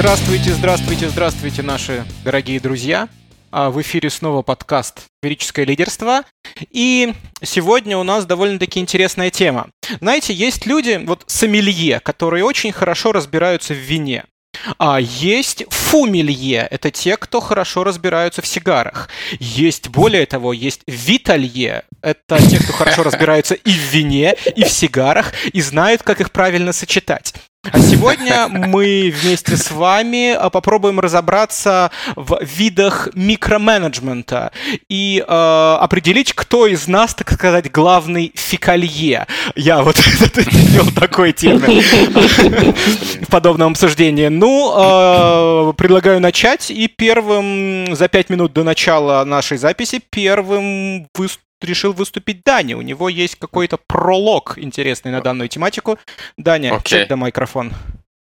Здравствуйте, здравствуйте, здравствуйте, наши дорогие друзья. А, в эфире снова подкаст «Сферическое лидерство». И сегодня у нас довольно-таки интересная тема. Знаете, есть люди, вот сомелье, которые очень хорошо разбираются в вине. А есть фумелье, это те, кто хорошо разбираются в сигарах. Есть, более того, есть виталье, это те, кто хорошо разбираются и в вине, и в сигарах, и знают, как их правильно сочетать. А сегодня мы вместе с вами а, попробуем разобраться в видах микроменеджмента и э, определить, кто из нас, так сказать, главный фекалье. Я вот ввел такой термин в подобном обсуждении. Ну, э, предлагаю начать. И первым, за пять минут до начала нашей записи, первым выступит решил выступить Даня. У него есть какой-то пролог интересный на данную тематику. Даня, okay. чек да микрофон.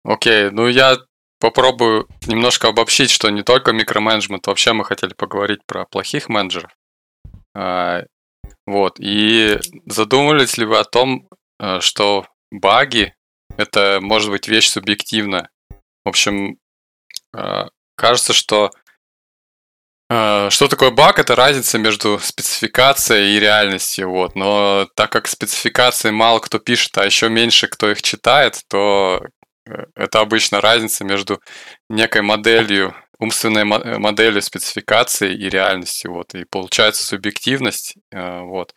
Окей, okay. ну я попробую немножко обобщить, что не только микроменеджмент, вообще мы хотели поговорить про плохих менеджеров. А, вот, и задумывались ли вы о том, э, что баги — это может быть вещь субъективная? В общем, э, кажется, что что такое баг? Это разница между спецификацией и реальностью. Вот. Но так как спецификации мало кто пишет, а еще меньше кто их читает, то э, это обычно разница между некой моделью, умственной моделью спецификации и реальности. Вот. И получается субъективность. Э, вот.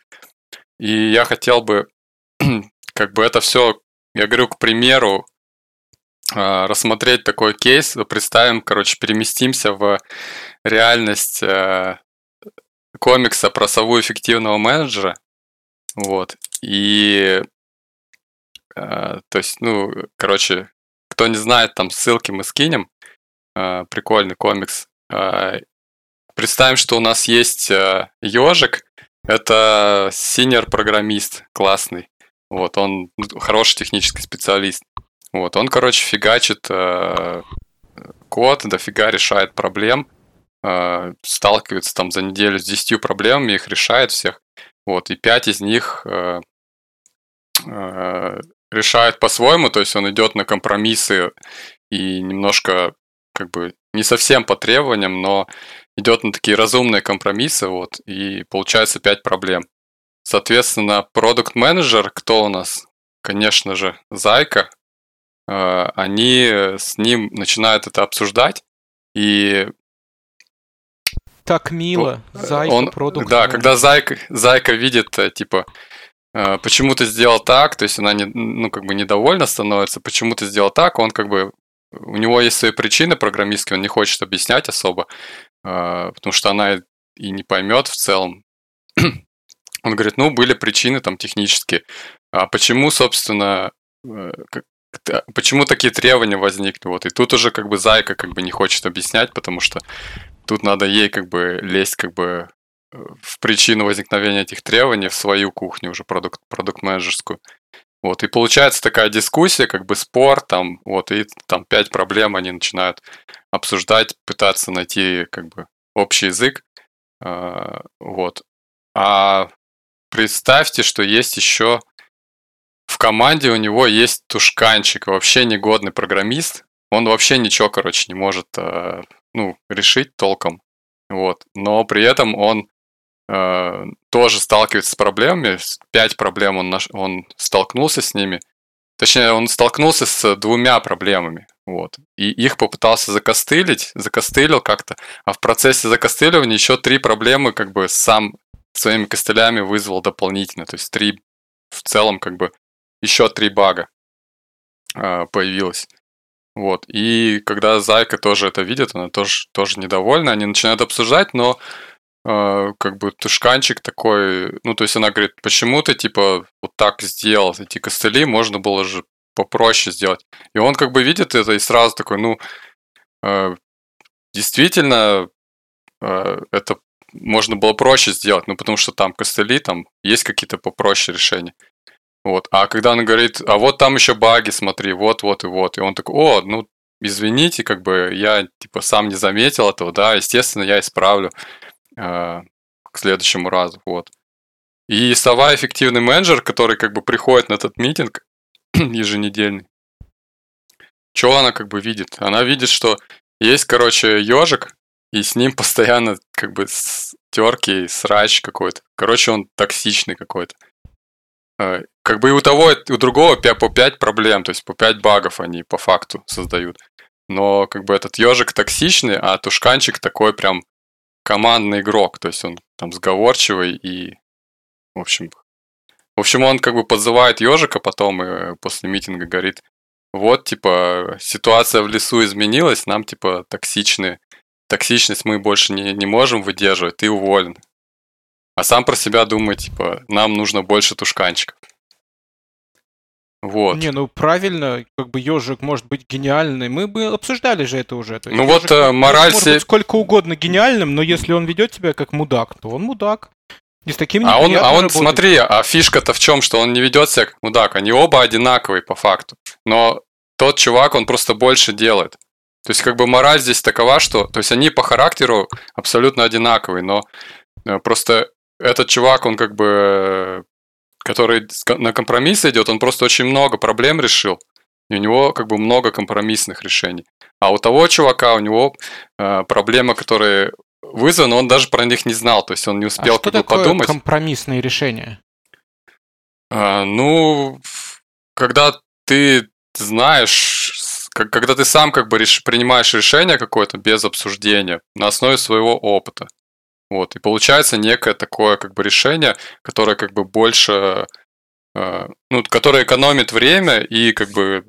И я хотел бы как бы это все, я говорю, к примеру, рассмотреть такой кейс. Представим, короче, переместимся в реальность э, комикса про сову эффективного менеджера. Вот. И э, то есть, ну, короче, кто не знает, там ссылки мы скинем. Э, прикольный комикс. Представим, что у нас есть ежик. Это синер программист классный. Вот, он хороший технический специалист. Вот, он, короче, фигачит э, код, дофига решает проблем, э, сталкивается там за неделю с 10 проблемами, их решает всех. Вот, и 5 из них э, э, решает по-своему, то есть он идет на компромиссы и немножко как бы не совсем по требованиям, но идет на такие разумные компромиссы, вот, и получается 5 проблем. Соответственно, продукт менеджер кто у нас? Конечно же, Зайка, они с ним начинают это обсуждать, и так мило. Зайка, он, продукт. Да, когда Зайка, Зайка видит, э, типа, э, почему ты сделал так, то есть она не, ну, как бы недовольна становится, почему ты сделал так, он как бы, у него есть свои причины программистские, он не хочет объяснять особо, потому что она и не поймет в целом. Он говорит, ну, были причины там технические. А почему, собственно, почему такие требования возникли? Вот, и тут уже как бы Зайка как бы не хочет объяснять, потому что тут надо ей как бы лезть как бы э, в причину возникновения этих требований в свою кухню уже продукт, продукт-менеджерскую. Вот, и получается такая дискуссия, как бы спор, там, вот, и там пять проблем они начинают обсуждать, пытаться найти, как бы, общий язык, э, вот. А представьте, что есть еще в команде у него есть тушканчик, вообще негодный программист. Он вообще ничего, короче, не может э, ну, решить толком. Вот. Но при этом он э, тоже сталкивается с проблемами. Пять проблем он, наш... он столкнулся с ними. Точнее, он столкнулся с двумя проблемами. Вот. И их попытался закостылить, закостылил как-то. А в процессе закостыливания еще три проблемы как бы сам своими костылями вызвал дополнительно. То есть три в целом как бы еще три бага э, появилось. Вот. И когда Зайка тоже это видит, она тоже, тоже недовольна, они начинают обсуждать, но э, как бы тушканчик такой, ну, то есть она говорит, почему ты, типа, вот так сделал эти костыли, можно было же попроще сделать. И он как бы видит это и сразу такой, ну, э, действительно, э, это можно было проще сделать, ну, потому что там костыли, там есть какие-то попроще решения. Вот. А когда он говорит, а вот там еще баги, смотри, вот, вот и вот. И он такой, о, ну, извините, как бы я, типа, сам не заметил этого, да, естественно, я исправлю э, к следующему разу, вот. И сова эффективный менеджер, который как бы приходит на этот митинг еженедельный, что она как бы видит? Она видит, что есть, короче, ежик, и с ним постоянно как бы терки, срач какой-то. Короче, он токсичный какой-то. Э, как бы и у того, и у другого по 5 проблем, то есть по 5 багов они по факту создают. Но как бы этот ежик токсичный, а тушканчик такой прям командный игрок, то есть он там сговорчивый и, в общем, в общем, он как бы подзывает ежика потом и после митинга говорит, вот, типа, ситуация в лесу изменилась, нам, типа, токсичные, токсичность мы больше не, не можем выдерживать, ты уволен. А сам про себя думает, типа, нам нужно больше тушканчиков. Вот. Не, ну правильно, как бы ежик может быть гениальный. Мы бы обсуждали же это уже. То есть, ну вот э, мораль... Может быть сколько угодно гениальным, но если он ведет тебя как мудак, то он мудак. И с таким а он, а он, смотри, а фишка-то в чем, что он не ведет себя как мудак. Они оба одинаковые по факту. Но тот чувак, он просто больше делает. То есть, как бы мораль здесь такова, что... То есть, они по характеру абсолютно одинаковые, но э, просто этот чувак, он как бы который на компромисс идет, он просто очень много проблем решил. И у него как бы много компромиссных решений. А у того чувака, у него э, проблемы, которые вызваны, он даже про них не знал. То есть он не успел а что как такое бы подумать. компромиссные решения? А, ну, когда ты знаешь, когда ты сам как бы реш, принимаешь решение какое-то без обсуждения на основе своего опыта. Вот, и получается некое такое как бы решение, которое как бы больше, э, ну, которое экономит время и как бы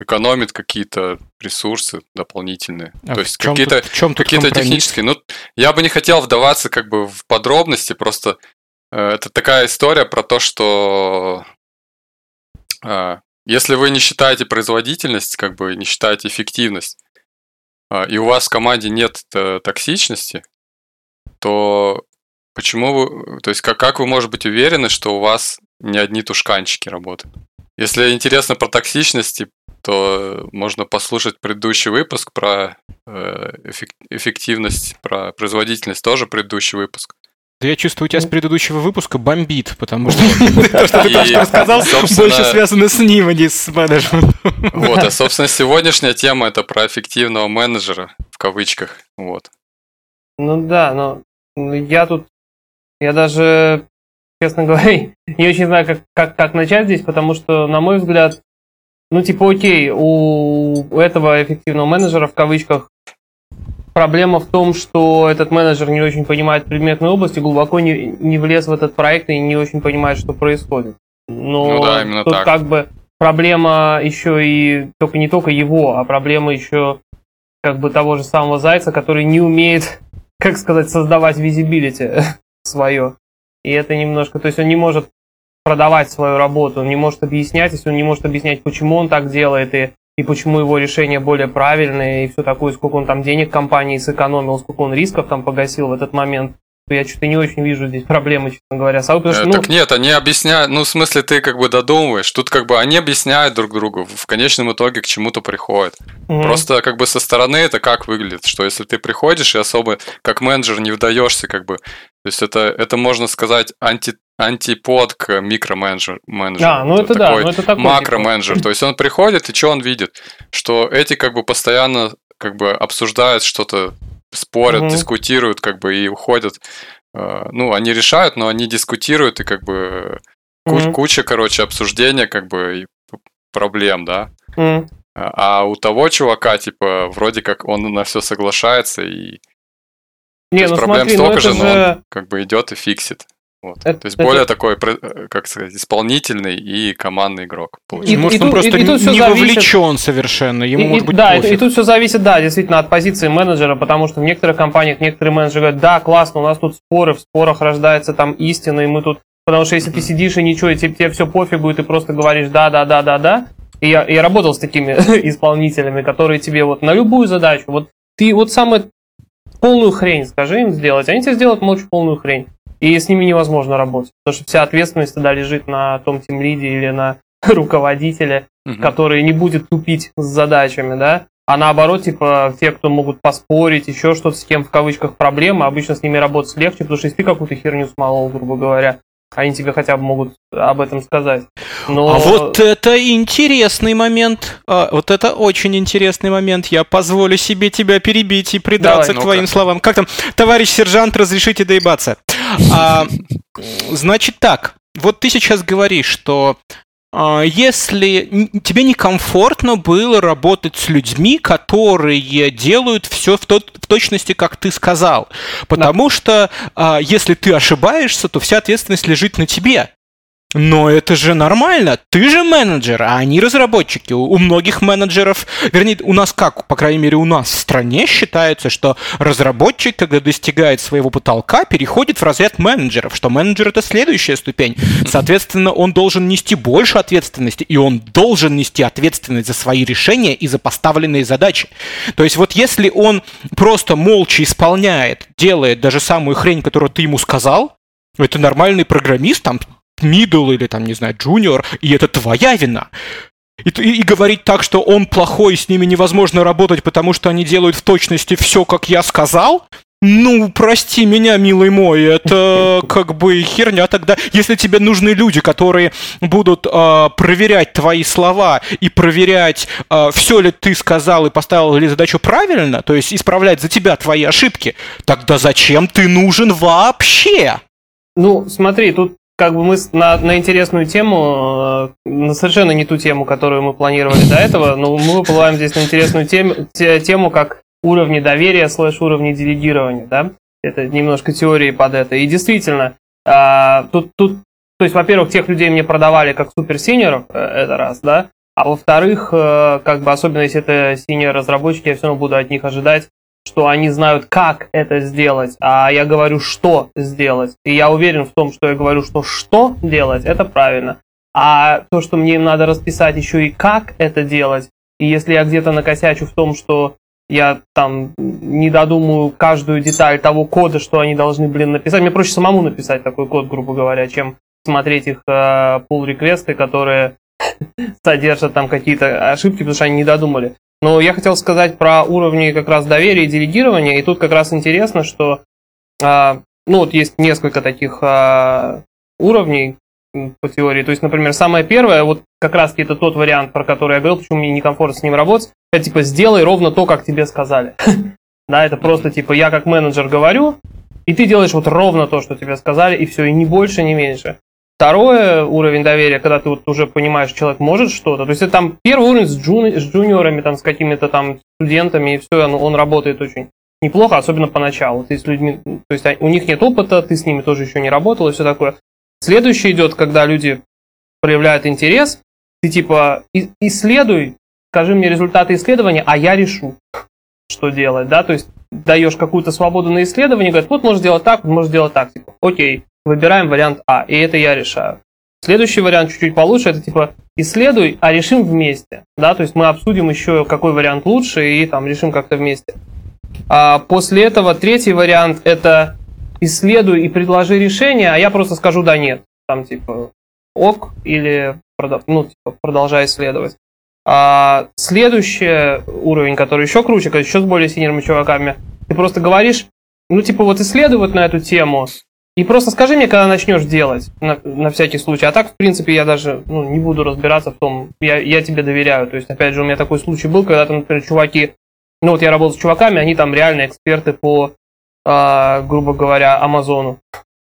экономит какие-то ресурсы дополнительные. А То есть какие-то какие технические. Ну, я бы не хотел вдаваться как бы в подробности, просто э, это такая история про то, что э, если вы не считаете производительность, как бы не считаете эффективность, э, и у вас в команде нет э, токсичности, то почему вы, то есть как, как вы можете быть уверены, что у вас не одни тушканчики работают? Если интересно про токсичность, то можно послушать предыдущий выпуск про э, эффективность, про производительность, тоже предыдущий выпуск. Да я чувствую, у тебя с предыдущего выпуска бомбит, потому что то, что ты только рассказал, больше связано с ним, а не с менеджментом. Вот, а, собственно, сегодняшняя тема – это про эффективного менеджера, в кавычках, вот. Ну да, но я тут, я даже, честно говоря, не очень знаю, как, как, как начать здесь, потому что, на мой взгляд, ну типа окей, у, у этого эффективного менеджера в кавычках проблема в том, что этот менеджер не очень понимает предметную область и глубоко не, не влез в этот проект и не очень понимает, что происходит. Но ну да, именно тут так. как бы проблема еще и только не только его, а проблема еще как бы того же самого Зайца, который не умеет как сказать, создавать визибилити свое. И это немножко, то есть он не может продавать свою работу, он не может объяснять, если он не может объяснять, почему он так делает, и, и почему его решение более правильное, и все такое, сколько он там денег компании сэкономил, сколько он рисков там погасил в этот момент, я что-то не очень вижу здесь проблемы, честно говоря. Сам, потому, что, ну... Так нет, они объясняют, ну, в смысле, ты как бы додумываешь. Тут как бы они объясняют друг другу, в конечном итоге к чему-то приходят. Угу. Просто как бы со стороны это как выглядит, что если ты приходишь и особо как менеджер не вдаешься, как бы, то есть это, это можно сказать анти, антипод к микроменеджеру. А, ну это, да, ну это такой макроменеджер. Типа. То есть он приходит, и что он видит? Что эти как бы постоянно как бы обсуждают что-то спорят, угу. дискутируют, как бы и уходят. Э, ну, они решают, но они дискутируют, и как бы угу. куча, короче, обсуждения, как бы проблем, да. Угу. А у того чувака, типа, вроде как он на все соглашается и. Не, То ну проблем смотри, ну столько же, но он как бы идет и фиксит. Вот. Это, То есть это... более такой, э, как сказать, исполнительный и командный игрок. И, может, и, он и, просто и, и не зависит... вовлечен совершенно, ему и, может быть Да, и, и тут все зависит, да, действительно, от позиции менеджера, потому что в некоторых компаниях некоторые менеджеры говорят, да, классно, у нас тут споры, в спорах рождается там истина, и мы тут... Потому что если ты сидишь и ничего, и тебе, тебе все пофигу, и ты просто говоришь да, да, да, да, да, и я, я работал с такими исполнителями, которые тебе вот на любую задачу, вот ты вот самую полную хрень скажи им сделать, они тебе сделают молча полную хрень. И с ними невозможно работать, потому что вся ответственность тогда лежит на том тимлиде или на руководителе, угу. который не будет тупить с задачами, да, а наоборот, типа, те, кто могут поспорить, еще что-то, с кем в кавычках проблема, обычно с ними работать легче, потому что если ты какую-то херню смолол, грубо говоря, они тебе хотя бы могут об этом сказать. Но... А вот это интересный момент. А, вот это очень интересный момент. Я позволю себе тебя перебить и придраться Давай, к твоим словам. Как там, товарищ сержант, разрешите доебаться. А, значит так, вот ты сейчас говоришь, что а, если тебе некомфортно было работать с людьми, которые делают все в, тот, в точности, как ты сказал, потому да. что а, если ты ошибаешься, то вся ответственность лежит на тебе. Но это же нормально. Ты же менеджер, а они разработчики. У многих менеджеров, вернее, у нас как, по крайней мере, у нас в стране считается, что разработчик, когда достигает своего потолка, переходит в разряд менеджеров, что менеджер это следующая ступень. Соответственно, он должен нести больше ответственности, и он должен нести ответственность за свои решения и за поставленные задачи. То есть вот если он просто молча исполняет, делает даже самую хрень, которую ты ему сказал, это нормальный программист, там middle или там, не знаю, junior, и это твоя вина. И, и, и говорить так, что он плохой, с ними невозможно работать, потому что они делают в точности все, как я сказал, ну, прости меня, милый мой, это как бы херня тогда. Если тебе нужны люди, которые будут э, проверять твои слова и проверять, э, все ли ты сказал и поставил ли задачу правильно, то есть исправлять за тебя твои ошибки, тогда зачем ты нужен вообще? Ну, смотри, тут как бы мы на, на интересную тему, э, на совершенно не ту тему, которую мы планировали до этого, но мы выплываем здесь на интересную тему, те, тему как уровни доверия слэш уровни делегирования, да? Это немножко теории под это. И действительно, а, тут, тут, то есть, во-первых, тех людей мне продавали как суперсинеров, э, это раз, да? А во-вторых, э, как бы особенно если это синер разработчики, я все равно буду от них ожидать что они знают, как это сделать, а я говорю, что сделать. И я уверен в том, что я говорю, что что делать, это правильно. А то, что мне им надо расписать еще и как это делать, и если я где-то накосячу в том, что я там не додумаю каждую деталь того кода, что они должны, блин, написать. Мне проще самому написать такой код, грубо говоря, чем смотреть их э, pull реквесты которые содержат там какие-то ошибки, потому что они не додумали. Но я хотел сказать про уровни как раз доверия и делегирования, и тут как раз интересно, что а, ну вот есть несколько таких а, уровней по теории. То есть, например, самое первое, вот как раз это тот вариант, про который я говорил, почему мне некомфортно с ним работать, это типа сделай ровно то, как тебе сказали. Да, это просто типа я как менеджер говорю, и ты делаешь вот ровно то, что тебе сказали, и все, и ни больше, ни меньше. Второе уровень доверия, когда ты вот уже понимаешь, человек может что-то. То есть это там первый уровень с, джуни, с джуниорами, там, с какими-то там студентами, и все, он, он работает очень неплохо, особенно поначалу. Ты с людьми, то есть у них нет опыта, ты с ними тоже еще не работал и все такое. Следующий идет, когда люди проявляют интерес, ты типа исследуй, скажи мне результаты исследования, а я решу, что делать, да, то есть даешь какую-то свободу на исследование, говорит, вот можешь сделать так, можешь сделать так, типа, окей, выбираем вариант А, и это я решаю. Следующий вариант чуть-чуть получше, это типа исследуй, а решим вместе. Да, то есть мы обсудим еще, какой вариант лучше, и там решим как-то вместе. А после этого третий вариант это исследуй и предложи решение, а я просто скажу да нет. Там типа ок или ну, типа, продолжай исследовать. А следующий уровень, который еще круче, еще с более синерными чуваками, ты просто говоришь, ну типа вот исследовать на эту тему, и просто скажи мне, когда начнешь делать, на, на всякий случай. А так, в принципе, я даже ну, не буду разбираться в том, я, я тебе доверяю. То есть, опять же, у меня такой случай был, когда там, например, чуваки, ну вот я работал с чуваками, они там реально эксперты по, э, грубо говоря, Амазону.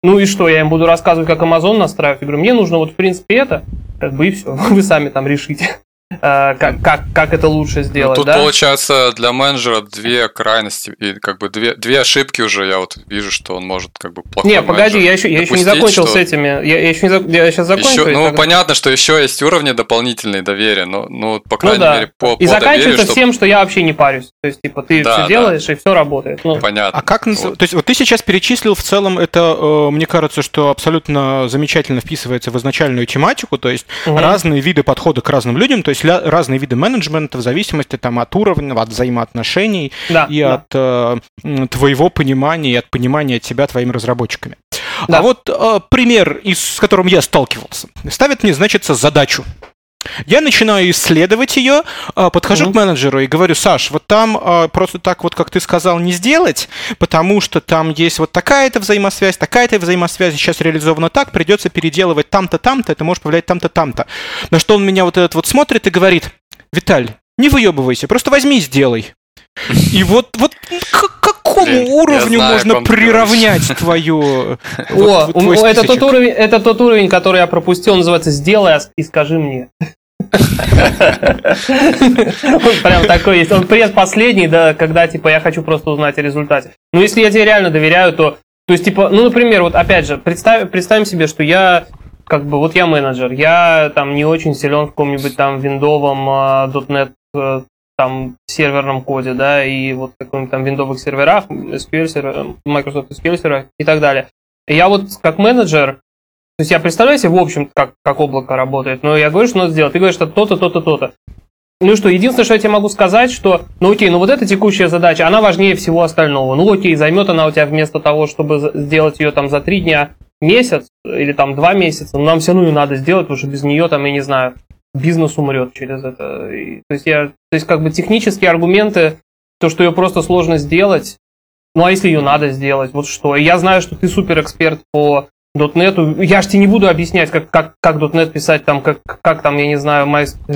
Ну и что, я им буду рассказывать, как Амазон настраивать? Я говорю, мне нужно вот, в принципе, это, как бы и все, вы сами там решите. Э, как, как, как это лучше сделать. Ну, тут да? получается для менеджера две крайности и как бы две, две ошибки уже. Я вот вижу, что он может как бы плохой Не, погоди, я еще, я еще не закончил что... с этими. Я, я еще не я сейчас закончу. Еще, ну, тогда... понятно, что еще есть уровни дополнительные доверия, но ну, по ну крайней ну, да. мере, по И по заканчивается доверию, всем, что я вообще не парюсь. То есть, типа, ты да, все да. делаешь, и все работает. Ну. Понятно. А как вот. То есть, вот ты сейчас перечислил в целом это, э, мне кажется, что абсолютно замечательно вписывается в изначальную тематику, то есть угу. разные виды подхода к разным людям, то есть разные виды менеджмента в зависимости там, от уровня, от взаимоотношений да, и да. от э, твоего понимания и от понимания тебя твоими разработчиками. Да. А вот э, пример, из, с которым я сталкивался. Ставят мне, значит, задачу. Я начинаю исследовать ее, а, подхожу mm-hmm. к менеджеру и говорю, Саш, вот там а, просто так вот, как ты сказал, не сделать, потому что там есть вот такая-то взаимосвязь, такая-то взаимосвязь, сейчас реализована так, придется переделывать там-то, там-то, это может повлиять там-то, там-то. На что он меня вот этот вот смотрит и говорит, Виталь, не выебывайся, просто возьми и сделай. И вот, вот к какому Блин, уровню знаю, можно приравнять твою... О, это, тот уровень, это тот уровень, который я пропустил, называется «Сделай и скажи мне». Он прям такой есть. Он предпоследний, да, когда, типа, я хочу просто узнать о результате. Ну, если я тебе реально доверяю, то... То есть, типа, ну, например, вот опять же, представь, представим себе, что я как бы вот я менеджер, я там не очень силен в каком-нибудь там виндовом .NET э, там серверном коде, да, и вот каком-нибудь там виндовых серверах, SQL сервер, Microsoft SQL серверах и так далее. И я вот как менеджер, то есть я представляю себе в общем, как, как облако работает, но я говорю, что надо сделать. Ты говоришь, что то-то, то-то, то-то. Ну что, единственное, что я тебе могу сказать, что, ну окей, ну вот эта текущая задача, она важнее всего остального. Ну окей, займет она у тебя вместо того, чтобы сделать ее там за три дня, месяц или там два месяца, но нам все равно ее надо сделать, потому что без нее там, я не знаю, бизнес умрет через это. И, то есть я, то есть как бы технические аргументы, то, что ее просто сложно сделать, ну а если ее надо сделать, вот что? И я знаю, что ты супер эксперт по .NET. Я же тебе не буду объяснять, как, как, как .NET писать, там, как, как там, я не знаю, Microsoft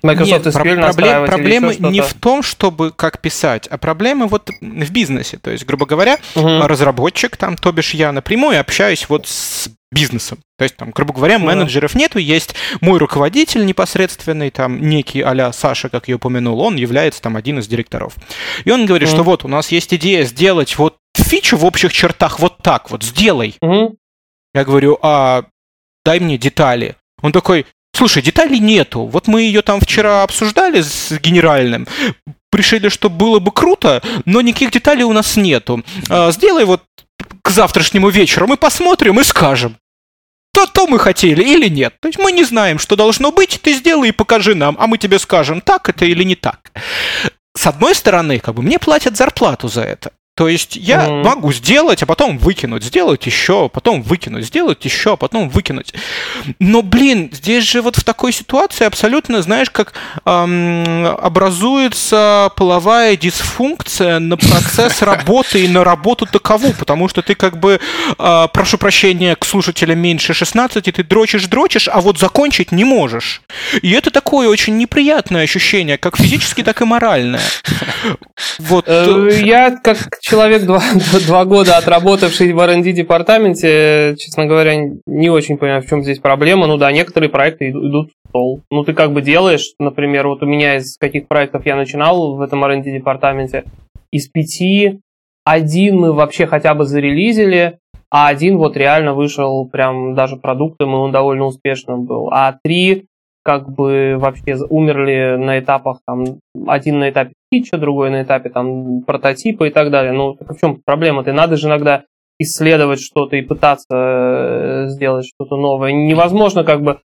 Нет, SQL проблем, Проблема не в том, чтобы как писать, а проблема вот в бизнесе. То есть, грубо говоря, угу. разработчик, там, то бишь я напрямую общаюсь вот с бизнесом. То есть, там, грубо говоря, менеджеров нету, есть мой руководитель непосредственный, там, некий а Саша, как я упомянул, он является там один из директоров. И он говорит, mm что вот, у нас есть идея сделать вот фичу в общих чертах вот так вот, сделай. mm я говорю, а дай мне детали. Он такой, слушай, деталей нету. Вот мы ее там вчера обсуждали с генеральным, решили, что было бы круто, но никаких деталей у нас нету. А, сделай вот к завтрашнему вечеру, мы посмотрим и скажем. То, то мы хотели или нет. То есть мы не знаем, что должно быть, ты сделай и покажи нам, а мы тебе скажем, так это или не так. С одной стороны, как бы мне платят зарплату за это. То есть я mm-hmm. могу сделать, а потом выкинуть, сделать еще, потом выкинуть, сделать еще, а потом выкинуть. Но, блин, здесь же вот в такой ситуации абсолютно, знаешь, как эм, образуется половая дисфункция на процесс работы и на работу такову, потому что ты как бы, э, прошу прощения, к слушателям меньше 16, ты дрочишь, дрочишь, а вот закончить не можешь. И это такое очень неприятное ощущение, как физически, так и моральное. Вот. Э, я как человек, два, два года отработавший в R&D департаменте, честно говоря, не очень понимаю, в чем здесь проблема. Ну да, некоторые проекты идут в стол. Ну ты как бы делаешь, например, вот у меня из каких проектов я начинал в этом R&D департаменте, из пяти один мы вообще хотя бы зарелизили, а один вот реально вышел прям даже продуктом, и он довольно успешным был. А три как бы вообще умерли на этапах, там, один на этапе фича, другой на этапе там прототипа и так далее. Ну, так в чем проблема-то? Надо же иногда исследовать что-то и пытаться э, сделать что-то новое. Невозможно как бы,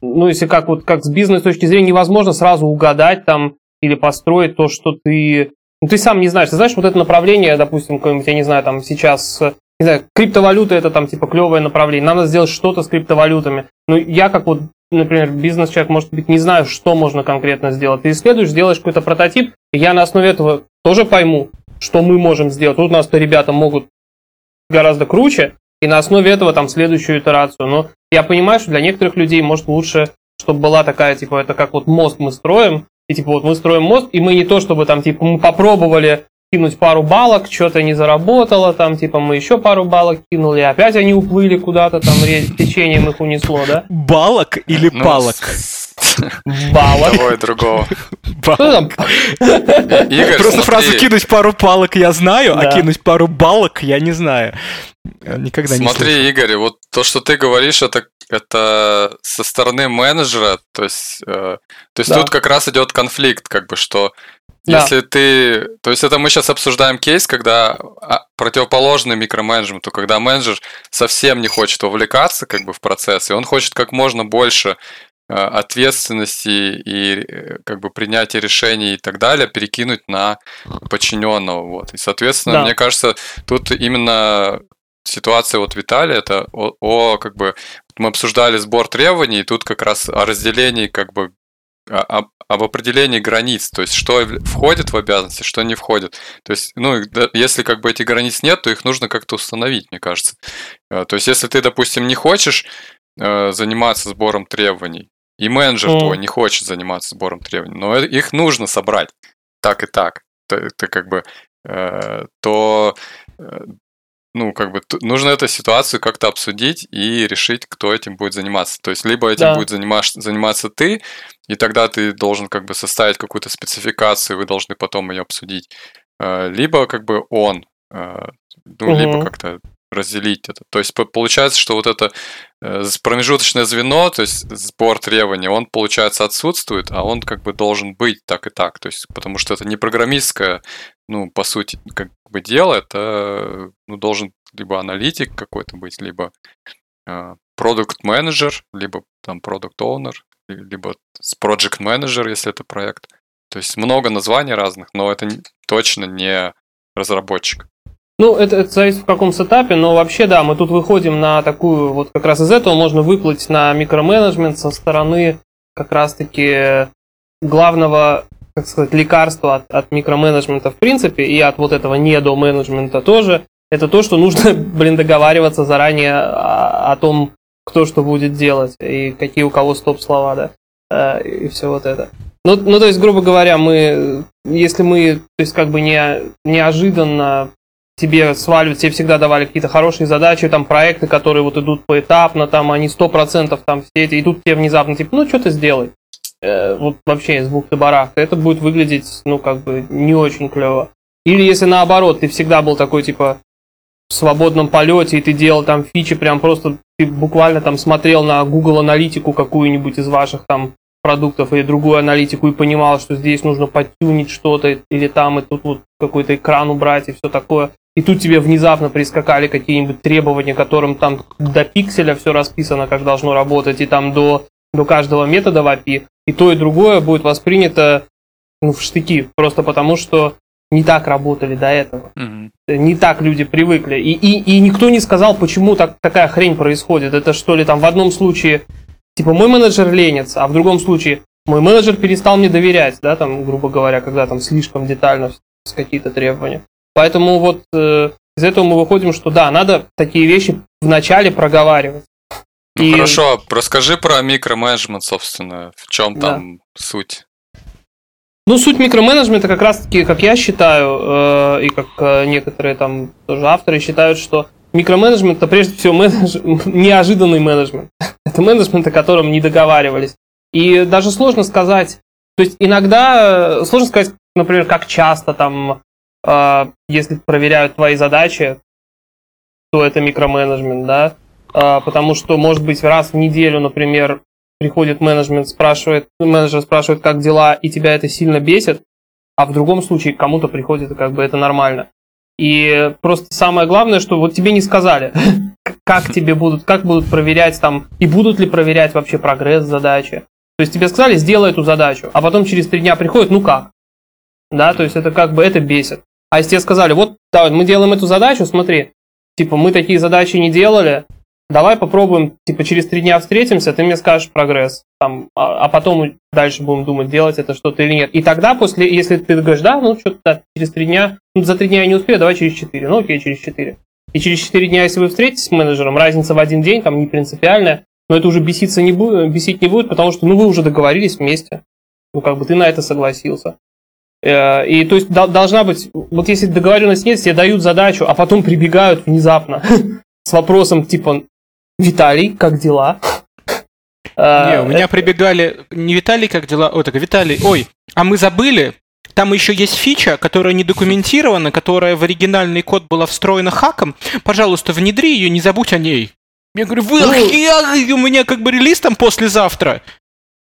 ну, если как вот как с бизнес точки зрения, невозможно сразу угадать там или построить то, что ты ну, ты сам не знаешь. Ты знаешь, вот это направление, допустим, какое-нибудь, я не знаю, там сейчас, не знаю, криптовалюта это там типа клевое направление. Нам надо сделать что-то с криптовалютами. Ну, я как вот например, бизнес-человек, может быть, не знаю, что можно конкретно сделать. Ты исследуешь, делаешь какой-то прототип, и я на основе этого тоже пойму, что мы можем сделать. Тут у нас-то ребята могут гораздо круче, и на основе этого там следующую итерацию. Но я понимаю, что для некоторых людей, может, лучше, чтобы была такая, типа, это как вот мост мы строим, и типа вот мы строим мост, и мы не то, чтобы там, типа, мы попробовали кинуть пару балок, что-то не заработало, там, типа, мы еще пару балок кинули, опять они уплыли куда-то, там, течением их унесло, да? Балок или ну, палок? Балок. Того и другого. Игорь, Просто фразу «кинуть пару палок» я знаю, а кинуть пару балок я не знаю. Никогда не Смотри, Игорь, вот то, что ты говоришь, это это со стороны менеджера, то есть, э, то есть да. тут как раз идет конфликт, как бы, что да. Если ты... То есть это мы сейчас обсуждаем кейс, когда а, противоположный микроменеджменту, когда менеджер совсем не хочет вовлекаться как бы в процесс, и он хочет как можно больше э, ответственности и э, как бы принятия решений и так далее перекинуть на подчиненного. Вот. И, соответственно, да. мне кажется, тут именно ситуация вот Виталия, это о, о как бы мы обсуждали сбор требований, и тут как раз о разделении как бы об, об определении границ, то есть что входит в обязанности, что не входит. То есть, ну, если как бы этих границ нет, то их нужно как-то установить, мне кажется. То есть, если ты, допустим, не хочешь заниматься сбором требований, и менеджер mm. твой не хочет заниматься сбором требований, но их нужно собрать так и так. Ты, ты как бы э, то э, ну, как бы нужно эту ситуацию как-то обсудить и решить, кто этим будет заниматься. То есть, либо этим да. будет заниматься, заниматься ты, и тогда ты должен как бы составить какую-то спецификацию, вы должны потом ее обсудить. Э, либо как бы он, э, ну, угу. либо как-то разделить это. То есть получается, что вот это э, промежуточное звено, то есть сбор требований, он, получается, отсутствует, а он как бы должен быть так и так. То есть, потому что это не программистское, ну, по сути, как бы дело, это ну, должен либо аналитик какой-то быть, либо продукт менеджер либо там продукт owner либо с project менеджер если это проект. То есть много названий разных, но это точно не разработчик. Ну, это, это зависит в каком сетапе, но вообще, да, мы тут выходим на такую, вот как раз из этого можно выплыть на микроменеджмент со стороны как раз-таки главного, как сказать, лекарства от, от микроменеджмента в принципе и от вот этого недоменеджмента тоже. Это то, что нужно, блин, договариваться заранее о, о том, кто что будет делать и какие у кого стоп-слова, да, э, и все вот это. Ну, ну, то есть, грубо говоря, мы, если мы, то есть, как бы не, неожиданно тебе сваливают, тебе всегда давали какие-то хорошие задачи, там проекты, которые вот идут поэтапно, там они сто процентов там все эти, и тут тебе внезапно типа, ну что ты сделай, э, вот вообще из бухты барахта, это будет выглядеть, ну как бы не очень клево. Или если наоборот, ты всегда был такой типа в свободном полете, и ты делал там фичи, прям просто ты буквально там смотрел на Google аналитику какую-нибудь из ваших там продуктов или другую аналитику и понимал, что здесь нужно подтюнить что-то, или там и тут вот какой-то экран убрать и все такое и тут тебе внезапно прискакали какие-нибудь требования, которым там до пикселя все расписано, как должно работать, и там до, до каждого метода в API, и то и другое будет воспринято ну, в штыки, просто потому что не так работали до этого. Mm-hmm. Не так люди привыкли. И, и, и никто не сказал, почему так, такая хрень происходит. Это что ли там в одном случае, типа, мой менеджер ленится, а в другом случае мой менеджер перестал мне доверять, да, там, грубо говоря, когда там слишком детально какие-то требования. Поэтому вот э, из этого мы выходим, что да, надо такие вещи вначале проговаривать. Ну и... хорошо, расскажи про микроменеджмент, собственно, в чем да. там суть? Ну, суть микроменеджмента как раз-таки, как я считаю, э, и как э, некоторые там тоже авторы считают, что микроменеджмент это прежде всего менедж... неожиданный менеджмент. это менеджмент, о котором не договаривались. И даже сложно сказать, то есть иногда э, сложно сказать, например, как часто там если проверяют твои задачи, то это микроменеджмент, да, а, потому что, может быть, раз в неделю, например, приходит менеджмент, спрашивает, менеджер спрашивает, как дела, и тебя это сильно бесит, а в другом случае кому-то приходит, и как бы это нормально. И просто самое главное, что вот тебе не сказали, как тебе будут, как будут проверять там, и будут ли проверять вообще прогресс задачи. То есть тебе сказали, сделай эту задачу, а потом через три дня приходит, ну как? Да, то есть это как бы это бесит. А если тебе сказали, вот, да, мы делаем эту задачу, смотри, типа, мы такие задачи не делали, давай попробуем, типа, через три дня встретимся, ты мне скажешь прогресс, там, а, а потом дальше будем думать, делать это что-то или нет. И тогда, после, если ты говоришь, да, ну, что-то, да, через три дня, ну, за три дня я не успею, давай через четыре, ну, окей, через четыре. И через четыре дня, если вы встретитесь с менеджером, разница в один день, там, не принципиальная, но это уже беситься не будет, бесить не будет, потому что, ну, вы уже договорились вместе. Ну, как бы ты на это согласился. Э, и то есть должна быть, вот если договоренность нет, тебе дают задачу, а потом прибегают внезапно с вопросом типа Виталий, как дела? Э, не, у меня прибегали не Виталий, как дела, ой, так Виталий, ой, а мы забыли, там еще есть фича, которая не документирована, которая в оригинальный код была встроена хаком. Пожалуйста, внедри ее, не забудь о ней. Я говорю, вы, ну, у меня как бы релиз там послезавтра.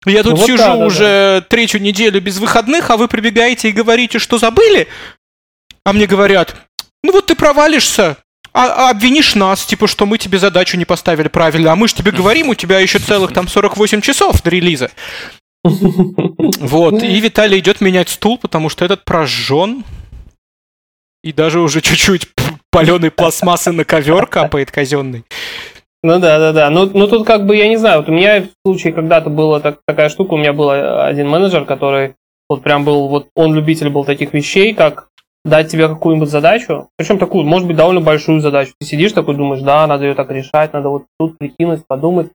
Я тут вот сижу да, да, уже да. третью неделю без выходных, а вы прибегаете и говорите, что забыли? А мне говорят, ну вот ты провалишься, а, а обвинишь нас, типа, что мы тебе задачу не поставили правильно, а мы же тебе говорим, у тебя еще целых там 48 часов до релиза. Вот, и Виталий идет менять стул, потому что этот прожжен. И даже уже чуть-чуть паленой пластмассы на ковер капает казенный. Ну да, да, да. Ну, ну тут как бы, я не знаю, вот у меня в случае когда-то была так, такая штука, у меня был один менеджер, который вот прям был, вот он любитель был таких вещей, как дать тебе какую-нибудь задачу, причем такую, может быть, довольно большую задачу. Ты сидишь такой, думаешь, да, надо ее так решать, надо вот тут прикинуть, подумать.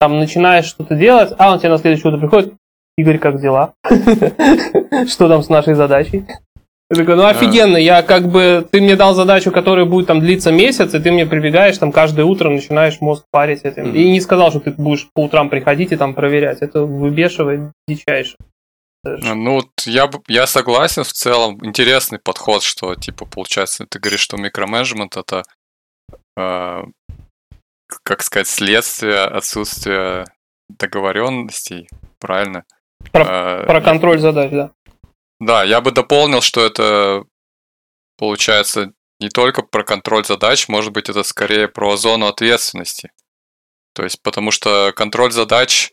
Там начинаешь что-то делать, а он тебе на следующее утро приходит, Игорь, как дела? Что там с нашей задачей? Я такой, ну офигенно, я как бы, ты мне дал задачу, которая будет там длиться месяц, и ты мне прибегаешь там каждое утро, начинаешь мозг парить этим. И не сказал, что ты будешь по утрам приходить и там проверять. Это выбешивает дичайше. Ну, вот я, я согласен в целом. Интересный подход, что, типа, получается, ты говоришь, что микроменеджмент это, э, как сказать, следствие отсутствия договоренностей, правильно? Про, э, про контроль задач, да. Да, я бы дополнил, что это получается не только про контроль задач, может быть, это скорее про зону ответственности. То есть, потому что контроль задач,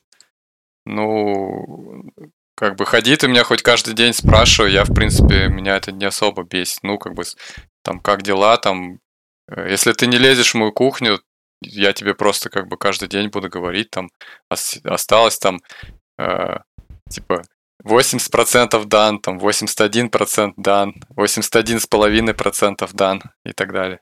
ну, как бы ходи ты меня хоть каждый день спрашивай, я, в принципе, меня это не особо бесит. Ну, как бы, там, как дела, там, э, если ты не лезешь в мою кухню, я тебе просто как бы каждый день буду говорить, там, осталось там, э, типа, 80% дан, там 81% дан, 81,5% дан и так далее.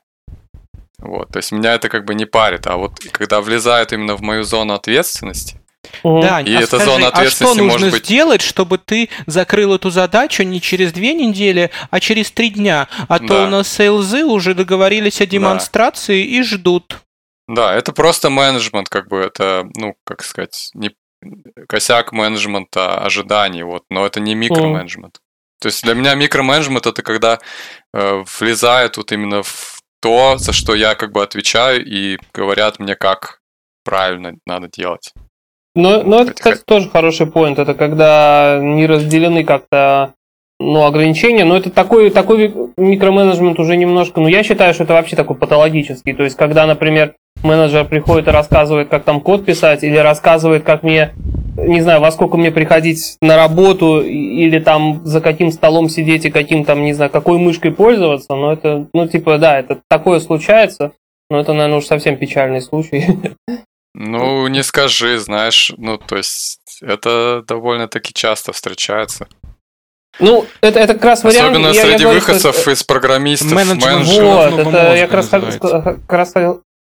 Вот, то есть меня это как бы не парит, а вот когда влезают именно в мою зону ответственности, да, и а эта скажи, зона ответственности а что нужно может быть... сделать, чтобы ты закрыл эту задачу не через две недели, а через три дня? А да. то у нас сейлзы уже договорились о демонстрации да. и ждут. Да, это просто менеджмент, как бы это, ну, как сказать, не косяк менеджмента ожиданий, вот, но это не микроменеджмент. Mm. То есть для меня микроменеджмент это когда э, влезает вот именно в то, за что я как бы отвечаю и говорят мне, как правильно надо делать. Ну, ну это, кстати, тоже хороший поинт. Это когда не разделены как-то ну, ограничения, но это такой, такой микроменеджмент уже немножко, ну, я считаю, что это вообще такой патологический. То есть, когда, например, менеджер приходит и рассказывает, как там код писать, или рассказывает, как мне, не знаю, во сколько мне приходить на работу, или там за каким столом сидеть и каким там, не знаю, какой мышкой пользоваться, но это, ну, типа, да, это такое случается, но это, наверное, уж совсем печальный случай. Ну, не скажи, знаешь, ну, то есть, это довольно-таки часто встречается. Ну, это, это как раз вариант... Особенно я, среди я выходцев что... из программистов, менеджеров. Вот, ну, это я как раз, как раз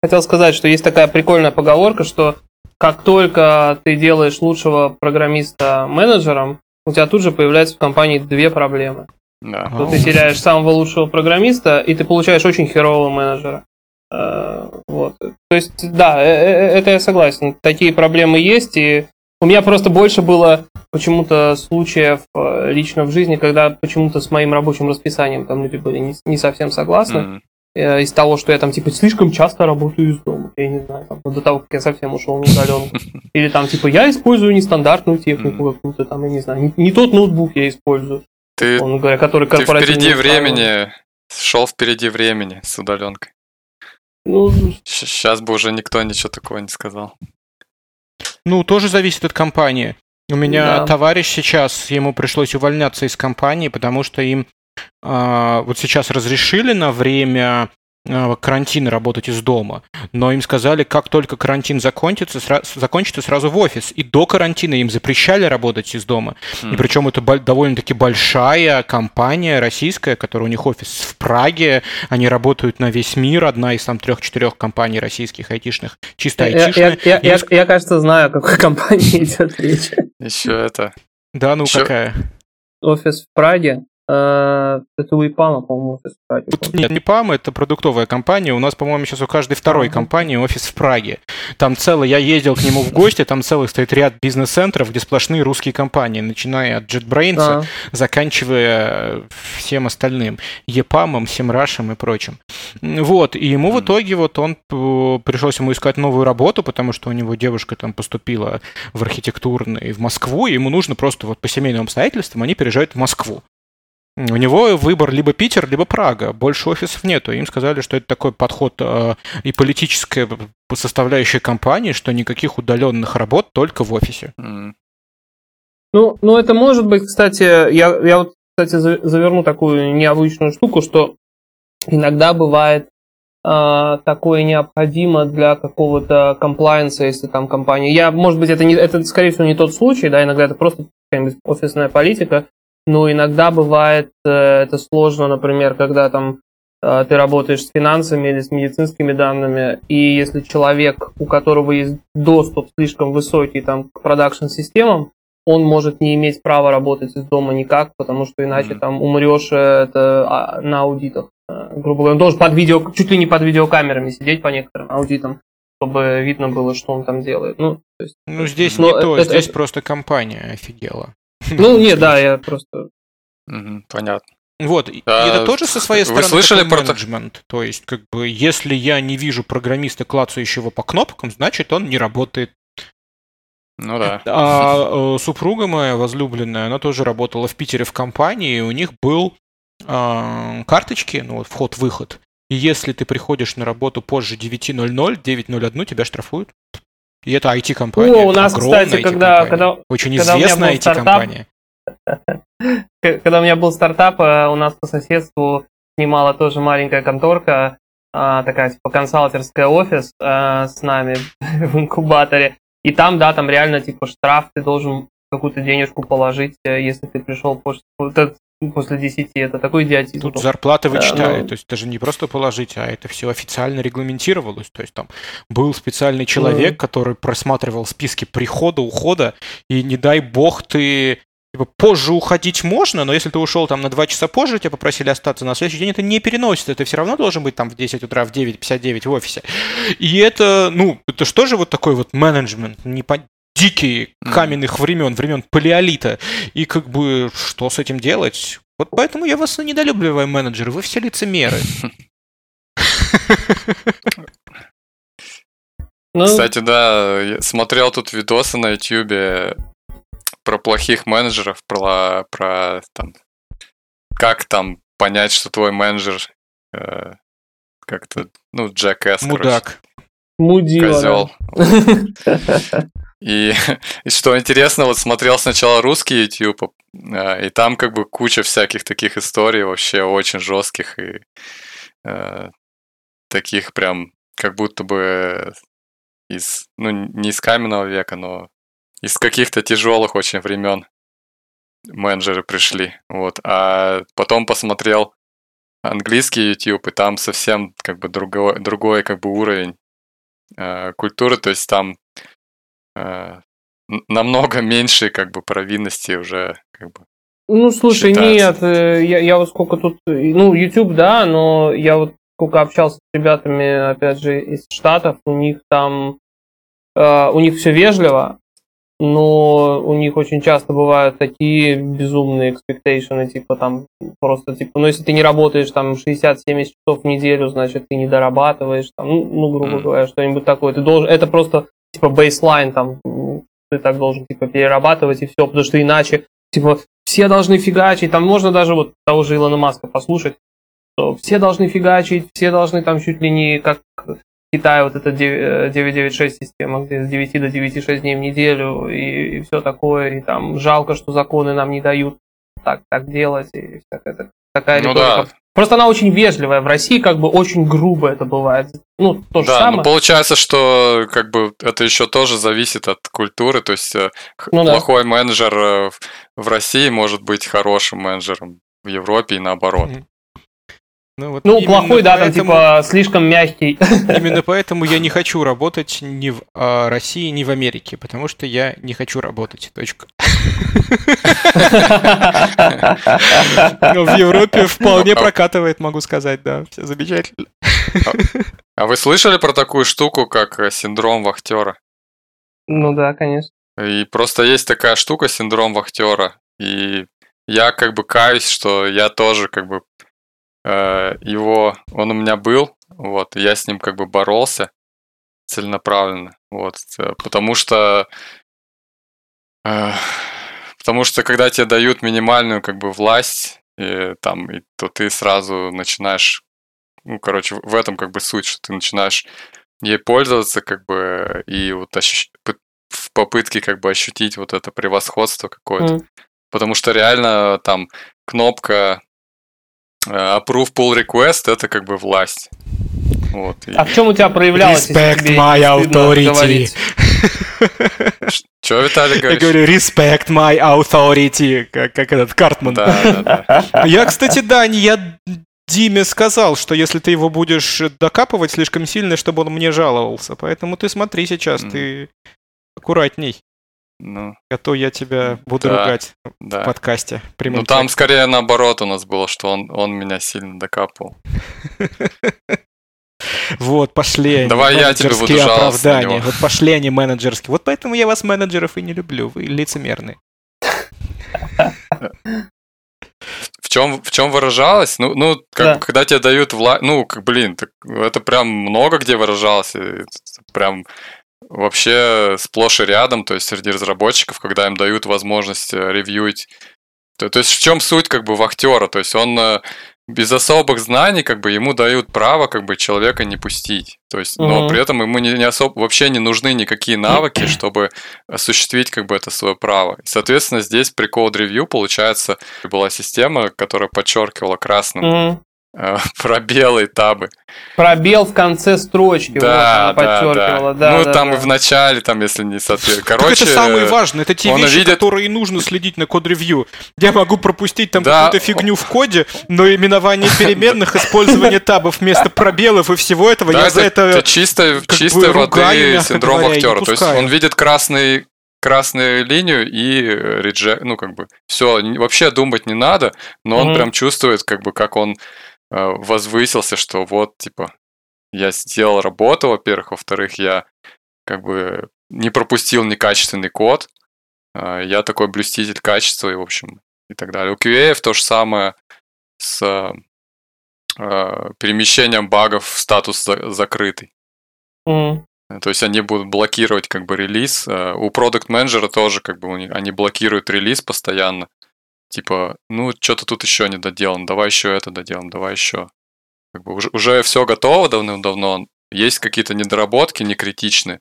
хотел сказать, что есть такая прикольная поговорка, что как только ты делаешь лучшего программиста менеджером, у тебя тут же появляется в компании две проблемы. Да. Ты теряешь самого лучшего программиста, и ты получаешь очень херового менеджера. Э, вот. То есть, да, э, э, это я согласен. Такие проблемы есть, и у меня просто больше было почему-то случаев лично в жизни, когда почему-то с моим рабочим расписанием там люди были не, не совсем согласны. Mm-hmm. Из того, что я там, типа, слишком часто работаю из дома. Я не знаю, там, до того, как я совсем ушел на удаленку. Или там, типа, я использую нестандартную технику mm-hmm. какую-то там, я не знаю, не, не тот ноутбук я использую. Ты, он говоря, который ты впереди времени, шел впереди времени с удаленкой. Ну, Сейчас бы уже никто ничего такого не сказал. Ну, тоже зависит от компании. У меня да. товарищ сейчас, ему пришлось увольняться из компании, потому что им э, вот сейчас разрешили на время Э, карантина работать из дома, но им сказали, как только карантин закончится, сра- закончится сразу в офис. И до карантина им запрещали работать из дома. Mm. И причем это довольно-таки большая компания российская, которая у них офис в Праге. Они работают на весь мир. Одна из там трех-четырех компаний российских айтишных. Чисто айтишная. Я, я, я, я, я, кажется, знаю, о какой компании идет речь. Еще это... Да, ну Еще... какая? Офис в Праге. Э, это у ИПАМа, по-моему, офис в Праге. Нет, не ИПАМ, это продуктовая компания. У нас, по-моему, сейчас у каждой второй компании офис в Праге. Там целый, я ездил к нему в гости, там целый стоит ряд бизнес-центров, где сплошные русские компании, начиная от JetBrains, а. заканчивая всем остальным. ЕПАМом, Семрашем и прочим. Вот, и ему в итоге вот он, пришлось ему искать новую работу, потому что у него девушка там поступила в архитектурный в Москву, и ему нужно просто вот по семейным обстоятельствам, они переезжают в Москву. У него выбор либо Питер, либо Прага. Больше офисов нету. Им сказали, что это такой подход э, и политическая составляющая компании, что никаких удаленных работ только в офисе. Ну, ну, это может быть, кстати, я, я вот, кстати, заверну такую необычную штуку, что иногда бывает э, такое необходимо для какого-то комплайенса, если там компания... Я, может быть, это, не, это, скорее всего, не тот случай, да, иногда это просто какая-нибудь офисная политика, но иногда бывает э, это сложно, например, когда там э, ты работаешь с финансами или с медицинскими данными, и если человек, у которого есть доступ слишком высокий там, к продакшн-системам, он может не иметь права работать из дома никак, потому что иначе mm-hmm. там умрешь э, это, а, на аудитах. Грубо говоря, он должен под видео, чуть ли не под видеокамерами сидеть по некоторым аудитам, чтобы видно было, что он там делает. Ну, то есть, ну здесь не то, это, здесь это... просто компания офигела. Ну, не, да, я просто... Понятно. Вот, и это тоже со своей стороны Вы слышали про менеджмент. То есть, как бы, если я не вижу программиста, клацающего по кнопкам, значит, он не работает ну да. А э, супруга моя возлюбленная, она тоже работала в Питере в компании, и у них был э, карточки, ну вот вход-выход. И если ты приходишь на работу позже 9.00, 9.01, тебя штрафуют. И это IT-компания. О, у нас, кстати, когда, когда... Очень когда известная IT-компания. Когда у меня был стартап, э, у нас по соседству снимала тоже маленькая конторка, а, такая типа консалтерская офис э, с нами в инкубаторе. И там, да, там реально типа штраф, ты должен какую-то денежку положить, э, если ты пришел после, после 10. Это такой идиотизм. Тут зарплаты вычитали. Ну... То есть это же не просто положить, а это все официально регламентировалось. То есть там был специальный человек, mm. который просматривал списки прихода, ухода, и не дай бог ты Типа, позже уходить можно, но если ты ушел там на 2 часа позже, тебя попросили остаться на следующий день, это не переносится. Ты все равно должен быть там в 10 утра, в 9.59 в офисе. И это, ну, это что же вот такой вот менеджмент, не по... дикий каменных времен, времен палеолита. И как бы, что с этим делать? Вот поэтому я вас недолюбливаю, менеджеры, вы все лицемеры. Ну... Кстати, да, я смотрел тут видосы на YouTube про плохих менеджеров, про, про там, как там понять, что твой менеджер э, как-то, ну, Джек С, Мудак. Мудила, Козел. И, и что интересно, вот смотрел сначала русский YouTube, э, и там как бы куча всяких таких историй вообще очень жестких и э, таких прям как будто бы из, ну, не из каменного века, но из каких-то тяжелых очень времен менеджеры пришли. Вот. А потом посмотрел английский YouTube, и там совсем как бы другой, другой как бы уровень э, культуры, то есть там намного меньше как бы провинности уже как бы ну, слушай, считается. нет, э, я, я вот сколько тут, ну, YouTube, да, но я вот сколько общался с ребятами, опять же, из Штатов, у них там, э, у них все вежливо, но у них очень часто бывают такие безумные экспектейшены, типа там просто, типа, ну если ты не работаешь там 60-70 часов в неделю, значит ты не дорабатываешь, там, ну, ну грубо говоря, что-нибудь такое. Ты должен, это просто типа бейслайн, там, ты так должен типа перерабатывать и все, потому что иначе, типа, все должны фигачить, там можно даже вот того же Илона Маска послушать, что все должны фигачить, все должны там чуть ли не как Китае вот эта 996 система, где с 9 до 9,6 дней в неделю и, и все такое, и там жалко, что законы нам не дают так, так делать, и всякая такая ну, Да. Просто она очень вежливая. В России как бы очень грубо это бывает. Ну, то же да, самое. ну получается, что как бы это еще тоже зависит от культуры. То есть э, ну, плохой да. менеджер э, в России может быть хорошим менеджером в Европе и наоборот. Mm-hmm. Ну, вот ну плохой, да, поэтому... там типа слишком мягкий. Именно поэтому я не хочу работать ни в а, России, ни в Америке, потому что я не хочу работать. Точка. Но в Европе вполне а прокатывает, могу сказать, да. Все замечательно. А вы слышали про такую штуку, как э, синдром вахтера? Ну да, конечно. И просто есть такая штука, синдром вахтера. И я как бы каюсь, что я тоже как бы его, он у меня был, вот, я с ним как бы боролся целенаправленно, вот, э, потому что, э, потому что когда тебе дают минимальную как бы власть, и, там, и, то ты сразу начинаешь, ну, короче, в этом как бы суть, что ты начинаешь ей пользоваться, как бы, и вот ощущ... в попытке как бы ощутить вот это превосходство какое-то. Mm. Потому что реально там кнопка Approve pull request это как бы власть. Вот. И... А в чем у тебя проявлялось? Respect my authority. Че, Виталий, говоришь? Я говорю, respect my authority, как, как этот Картман. Да, да, да. Я, кстати, да, я Диме сказал, что если ты его будешь докапывать слишком сильно, чтобы он мне жаловался. Поэтому ты смотри сейчас, mm. ты аккуратней. Ну, а то я тебя буду да, ругать да. в подкасте. Ну, там скорее наоборот у нас было, что он, он меня сильно докапывал. Вот, пошли они. Давай я тебе буду оправдания. Вот пошли они менеджерские. Вот поэтому я вас, менеджеров, и не люблю. Вы лицемерные. В чем, в чем выражалось? Ну, ну как, да. когда тебе дают власть, ну, как, блин, так, это прям много где выражалось. Прям вообще сплошь и рядом, то есть среди разработчиков, когда им дают возможность э, ревьюить. То, то есть в чем суть как бы вахтера? То есть он э, без особых знаний как бы ему дают право как бы человека не пустить. То есть, угу. но при этом ему не, не особо вообще не нужны никакие навыки, чтобы осуществить как бы это свое право. И, соответственно, здесь при Code Review, получается, была система, которая подчеркивала красным угу. Э, пробелы, табы. Пробел в конце строчки, да, вот она подчеркивала. Да, да. ну, да, там да. и в начале, там, если не соответствует. Короче, так это самое важное, это те вещи, видит... которые нужно следить на код-ревью. Я могу пропустить там да. какую-то фигню в коде, но именование переменных, использование табов вместо пробелов и всего этого, да, я за это, это чисто, чистой воды синдром актера. То есть он видит красный красную линию и реджект, ну как бы все, вообще думать не надо, но он mm-hmm. прям чувствует, как бы, как он Э, возвысился, что вот, типа, я сделал работу, во-первых, во-вторых, я как бы не пропустил некачественный код, э, я такой блюститель качества и, в общем, и так далее. У QA то же самое с э, перемещением багов в статус за- закрытый. Mm. То есть они будут блокировать как бы релиз. У продукт менеджера тоже как бы они блокируют релиз постоянно типа, ну, что-то тут еще не доделано, давай еще это доделаем, давай еще. Как бы уже, уже все готово давным-давно, есть какие-то недоработки, не критичные,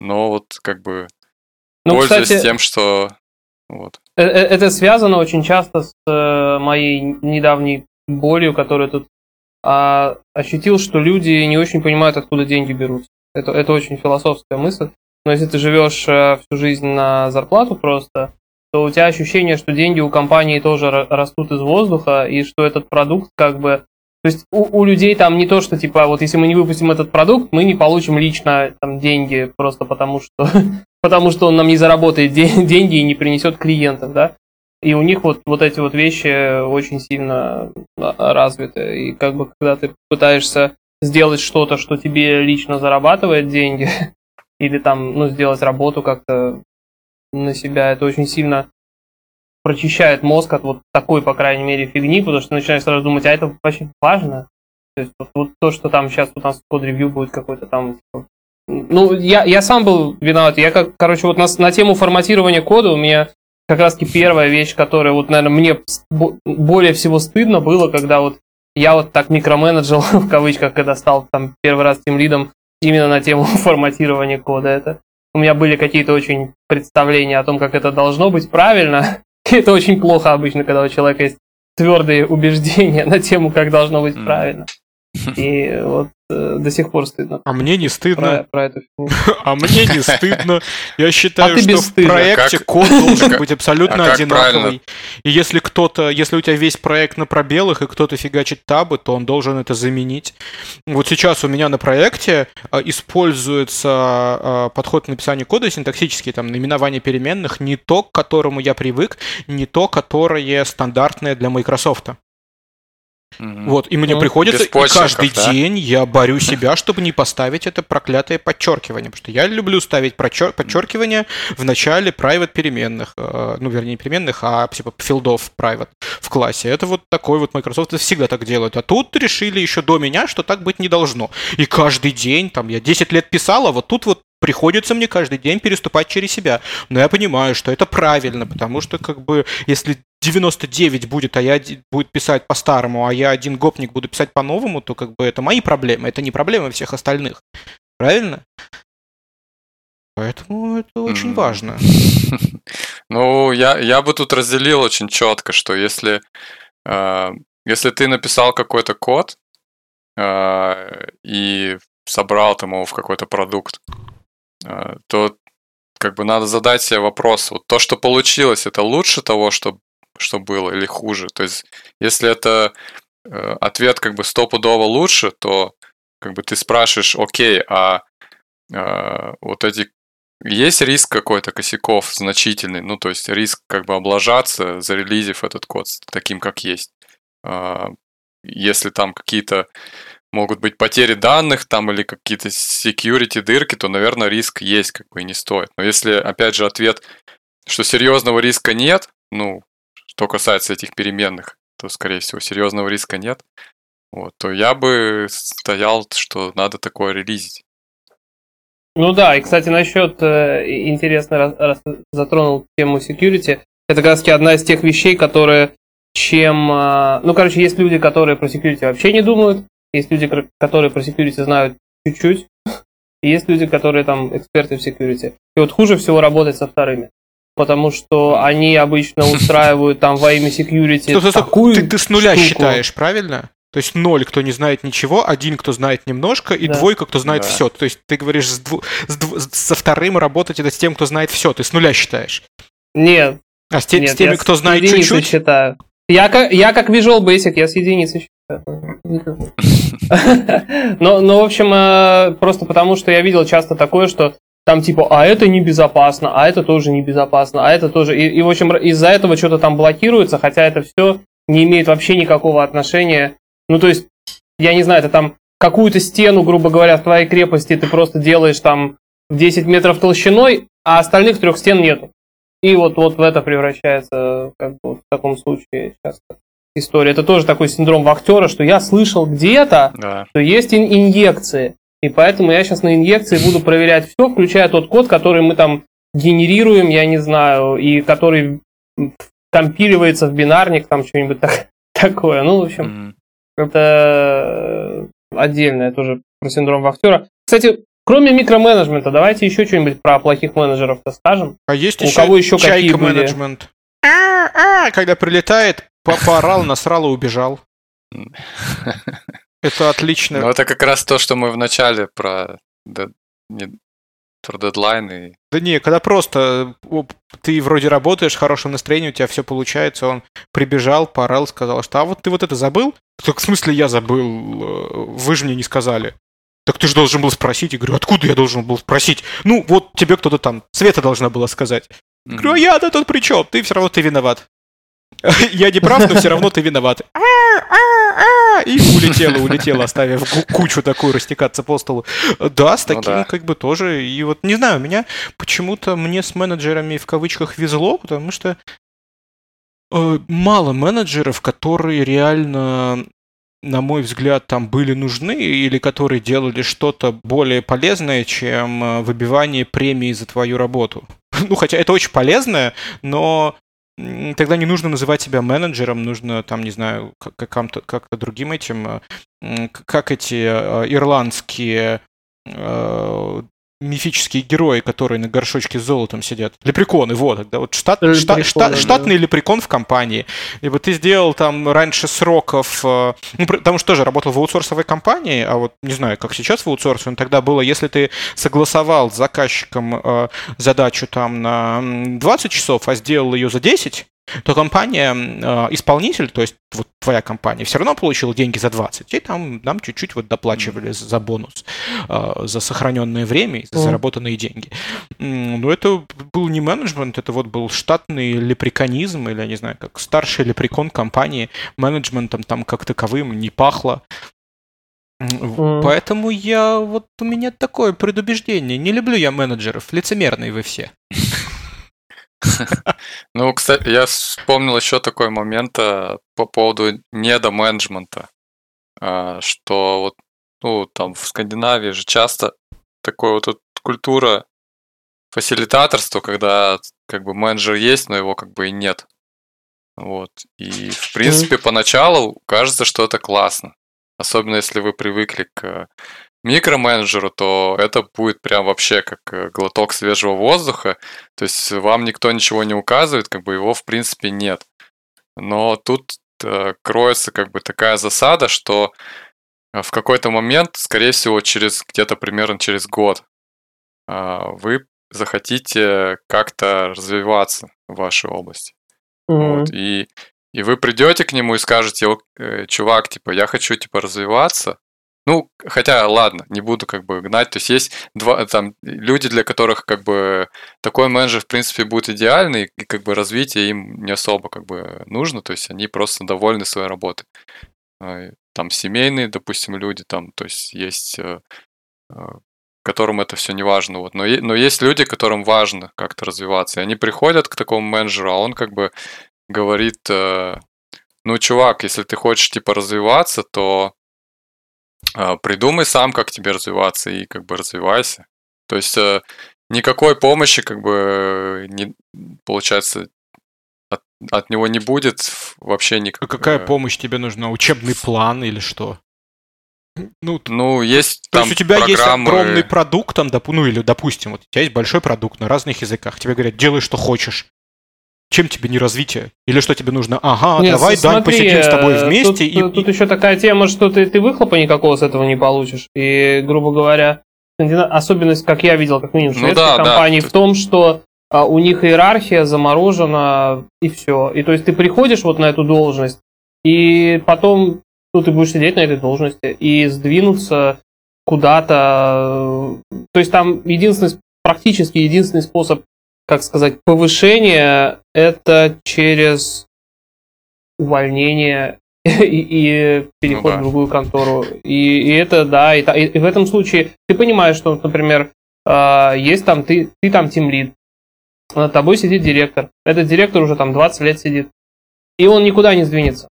но вот как бы ну, пользуясь кстати, тем, что... Вот. Э, э, это связано очень часто с э, моей недавней болью, которую тут а, ощутил, что люди не очень понимают, откуда деньги берутся. Это, это очень философская мысль. Но если ты живешь всю жизнь на зарплату просто, то у тебя ощущение, что деньги у компании тоже растут из воздуха, и что этот продукт как бы... То есть у, у людей там не то, что типа, вот если мы не выпустим этот продукт, мы не получим лично там деньги просто потому, что, потому что он нам не заработает деньги и не принесет клиентов, да. И у них вот, вот эти вот вещи очень сильно а, развиты. И как бы когда ты пытаешься сделать что-то, что тебе лично зарабатывает деньги, или там, ну, сделать работу как-то на себя. Это очень сильно прочищает мозг от вот такой, по крайней мере, фигни, потому что начинаешь сразу думать, а это очень важно. То есть вот, вот то, что там сейчас у нас код-ревью будет какой-то там... Типа, ну, я, я сам был виноват. Я, как, короче, вот на, на тему форматирования кода у меня как раз таки первая вещь, которая вот, наверное, мне более всего стыдно было, когда вот я вот так микроменеджил, в кавычках, когда стал там первый раз тем лидом именно на тему форматирования кода. Это у меня были какие-то очень представления о том, как это должно быть правильно. И это очень плохо обычно, когда у человека есть твердые убеждения на тему, как должно быть правильно. И вот э, до сих пор стыдно. А мне не стыдно. Про, про а мне не стыдно. Я считаю, а что в проекте как... код должен быть абсолютно а одинаковый. И если кто-то, если у тебя весь проект на пробелах, и кто-то фигачит табы, то он должен это заменить. Вот сейчас у меня на проекте а, используется а, подход к написанию кода синтаксический, там, наименование переменных, не то, к которому я привык, не то, которое стандартное для Microsoft. Угу. Вот, и мне ну, приходится, и каждый да? день я борю себя, чтобы не поставить это проклятое подчеркивание, потому что я люблю ставить прочер- подчеркивание в начале private переменных, э, ну, вернее, не переменных, а типа филдов private в классе. Это вот такой вот Microsoft всегда так делают. А тут решили еще до меня, что так быть не должно. И каждый день, там, я 10 лет писал, а вот тут вот приходится мне каждый день переступать через себя. Но я понимаю, что это правильно, потому что как бы если 99 будет, а я будет писать по-старому, а я один гопник буду писать по-новому, то как бы это мои проблемы, это не проблемы всех остальных. Правильно? Поэтому это очень mm. важно. Ну, я, я бы тут разделил очень четко, что если, э, если ты написал какой-то код, э, и собрал там его в какой-то продукт, э, то как бы надо задать себе вопрос, вот то, что получилось, это лучше того, что, что было, или хуже? То есть, если это э, ответ как бы стопудово лучше, то как бы ты спрашиваешь, окей, а э, вот эти есть риск какой-то косяков значительный, ну, то есть риск как бы облажаться, зарелизив этот код таким, как есть. А, если там какие-то могут быть потери данных там или какие-то security дырки, то, наверное, риск есть, как бы и не стоит. Но если, опять же, ответ, что серьезного риска нет, ну, что касается этих переменных, то, скорее всего, серьезного риска нет, вот, то я бы стоял, что надо такое релизить. Ну да, и, кстати, насчет, э, интересно, раз, затронул тему security, это как раз одна из тех вещей, которые чем... Э, ну, короче, есть люди, которые про security вообще не думают, есть люди, которые про security знают чуть-чуть, и есть люди, которые там эксперты в security. И вот хуже всего работать со вторыми. Потому что они обычно устраивают там во имя security стоп, стоп, такую ты, ты с нуля штуку. считаешь, правильно? То есть ноль, кто не знает ничего, один, кто знает немножко, и да. двойка, кто знает да. все. То есть ты говоришь, с дву... с дв... со вторым работать это с тем, кто знает все. Ты с нуля считаешь. Нет. А с, те... Нет, с теми, кто знает чуть-чуть? считаю. Я как, я как Visual Basic, я с единицы считаю. но, но, в общем, э, просто потому, что я видел часто такое, что там типа, а это небезопасно, а это тоже небезопасно, а это тоже... И, и в общем, из-за этого что-то там блокируется, хотя это все не имеет вообще никакого отношения ну, то есть, я не знаю, это там какую-то стену, грубо говоря, в твоей крепости ты просто делаешь там 10 метров толщиной, а остальных трех стен нету. И вот, вот в это превращается, как бы, в таком случае часто история. Это тоже такой синдром актера, что я слышал где-то, да. что есть ин- инъекции. И поэтому я сейчас на инъекции буду проверять все, включая тот код, который мы там генерируем, я не знаю, и который компиливается в бинарник, там что-нибудь так, такое. Ну, в общем, mm-hmm. Это отдельное тоже про синдром вахтера. Кстати, кроме микроменеджмента, давайте еще что-нибудь про плохих менеджеров-то скажем. А есть У еще кого еще чайка менеджмент. А, когда прилетает, поорал, насрал и убежал. Это отлично. Ну, это как раз то, что мы в начале про про дедлайны. Да не, когда просто ты вроде работаешь, в хорошем настроении, у тебя все получается, он прибежал, поорал, сказал, что а вот ты вот это забыл? Так в смысле я забыл? Э, вы же мне не сказали. Так ты же должен был спросить. Я говорю, откуда я должен был спросить? Ну, вот тебе кто-то там, Света должна была сказать. Mm-hmm. Говорю, а я-то тут при чем? Ты все равно ты виноват. Я не прав, но все равно ты виноват. И улетела, улетела, оставив кучу такую растекаться по столу. Да, с ну таким как бы тоже. И вот, не знаю, у меня почему-то мне с менеджерами в кавычках везло, потому что э, мало менеджеров, которые реально на мой взгляд, там были нужны или которые делали что-то более полезное, чем э, выбивание премии за твою работу. Ну, хотя это очень полезное, но тогда не нужно называть себя менеджером, нужно там, не знаю, как-то как другим этим, э, как эти э, ирландские э, мифические герои, которые на горшочке с золотом сидят. Лепреконы, вот. Да, вот штат, штат, штат, да. штатный лепрекон в компании. Либо ты сделал там раньше сроков, ну, потому что тоже работал в аутсорсовой компании, а вот не знаю, как сейчас в аутсорсе, но тогда было, если ты согласовал с заказчиком э, задачу там на 20 часов, а сделал ее за 10, то компания, э, исполнитель, то есть вот твоя компания, все равно получила деньги за 20, и там нам чуть-чуть вот доплачивали за бонус, э, за сохраненное время и за заработанные деньги. Но это был не менеджмент, это вот был штатный лепреконизм, или, я не знаю, как старший лепрекон компании, менеджментом там как таковым не пахло. Mm. Поэтому я, вот у меня такое предубеждение. Не люблю я менеджеров, лицемерные вы все. Ну, кстати, я вспомнил еще такой момент э, по поводу недоменеджмента, а, что вот, ну, там в Скандинавии же часто такой вот культура фасилитаторства, когда как бы менеджер есть, но его как бы и нет. Вот. И, в принципе, поначалу кажется, что это классно. Особенно если вы привыкли к микроменеджеру, то это будет прям вообще как э, глоток свежего воздуха. То есть вам никто ничего не указывает, как бы его в принципе нет. Но тут э, кроется как бы такая засада, что в какой-то момент, скорее всего, через где-то примерно через год, а, вы захотите как-то развиваться в вашей области. Мгм. Вот, и, и вы придете к нему и скажете, «Ок, э, чувак, типа, я хочу, типа, развиваться. Ну, хотя, ладно, не буду как бы гнать. То есть есть два, там, люди, для которых как бы такой менеджер, в принципе, будет идеальный, и как бы развитие им не особо как бы нужно. То есть они просто довольны своей работой. А, Там семейные, допустим, люди, там, то есть есть э, э, которым это все не важно. Вот. Но, но есть люди, которым важно как-то развиваться. И они приходят к такому менеджеру, а он как бы говорит, э, ну, чувак, если ты хочешь, типа, развиваться, то э, придумай сам, как тебе развиваться, и как бы развивайся. То есть э, никакой помощи, как бы, не, получается, от, от него не будет вообще А никак. Какая э, помощь тебе нужна? Учебный план или что? Ну, Ну, есть то там есть у тебя есть программы... огромный продукт, там, доп- ну или, допустим, вот у тебя есть большой продукт на разных языках. Тебе говорят, делай, что хочешь. Чем тебе не развитие? Или что тебе нужно? Ага, Нет, давай, с- Дань, смотри, посидим с тобой э, вместе Тут, и... тут- тут еще такая тема, что ты, ты выхлопа никакого с этого не получишь. И, грубо говоря, особенность, как я видел, как минимум, Ну шведской да, да. компании, в том, что а, у них иерархия заморожена, и все. И то есть ты приходишь вот на эту должность, и потом ну, ты будешь сидеть на этой должности и сдвинуться куда-то. То есть там единственный, практически единственный способ, как сказать, повышения, это через увольнение и, и переход Ну да. в другую контору. И, и это, да, и, и- и в этом случае ты понимаешь, что, например, а, есть там, ты, ты там тимлид, над тобой сидит директор. Этот директор уже там 20 лет сидит. И он никуда не сдвинется,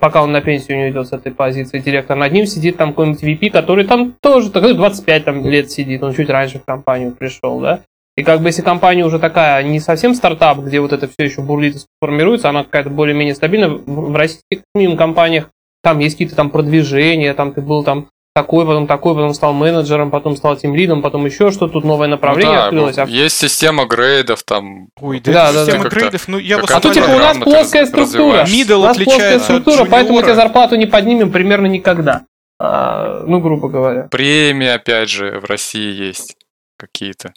пока он на пенсию не уйдет с этой позиции директора. Над ним сидит там какой-нибудь VP, который там тоже такой 25 там, лет сидит, он чуть раньше в компанию пришел, да. И как бы если компания уже такая не совсем стартап, где вот это все еще бурлит и формируется, она какая-то более-менее стабильная, в, в российских минимум компаниях там есть какие-то там продвижения, там ты был там такой, потом такой, потом стал менеджером, потом стал тимлидом, потом еще что тут новое Ну направление да, открылось. а есть система грейдов, там, Ой, да, Да, да, система да. грейдов, ну я Какая-то А то типа у нас плоская структура. Middle у нас плоская отличается от структура, поэтому мы тебе зарплату не поднимем примерно никогда. А, ну, грубо говоря. премии, опять же, в России есть какие-то.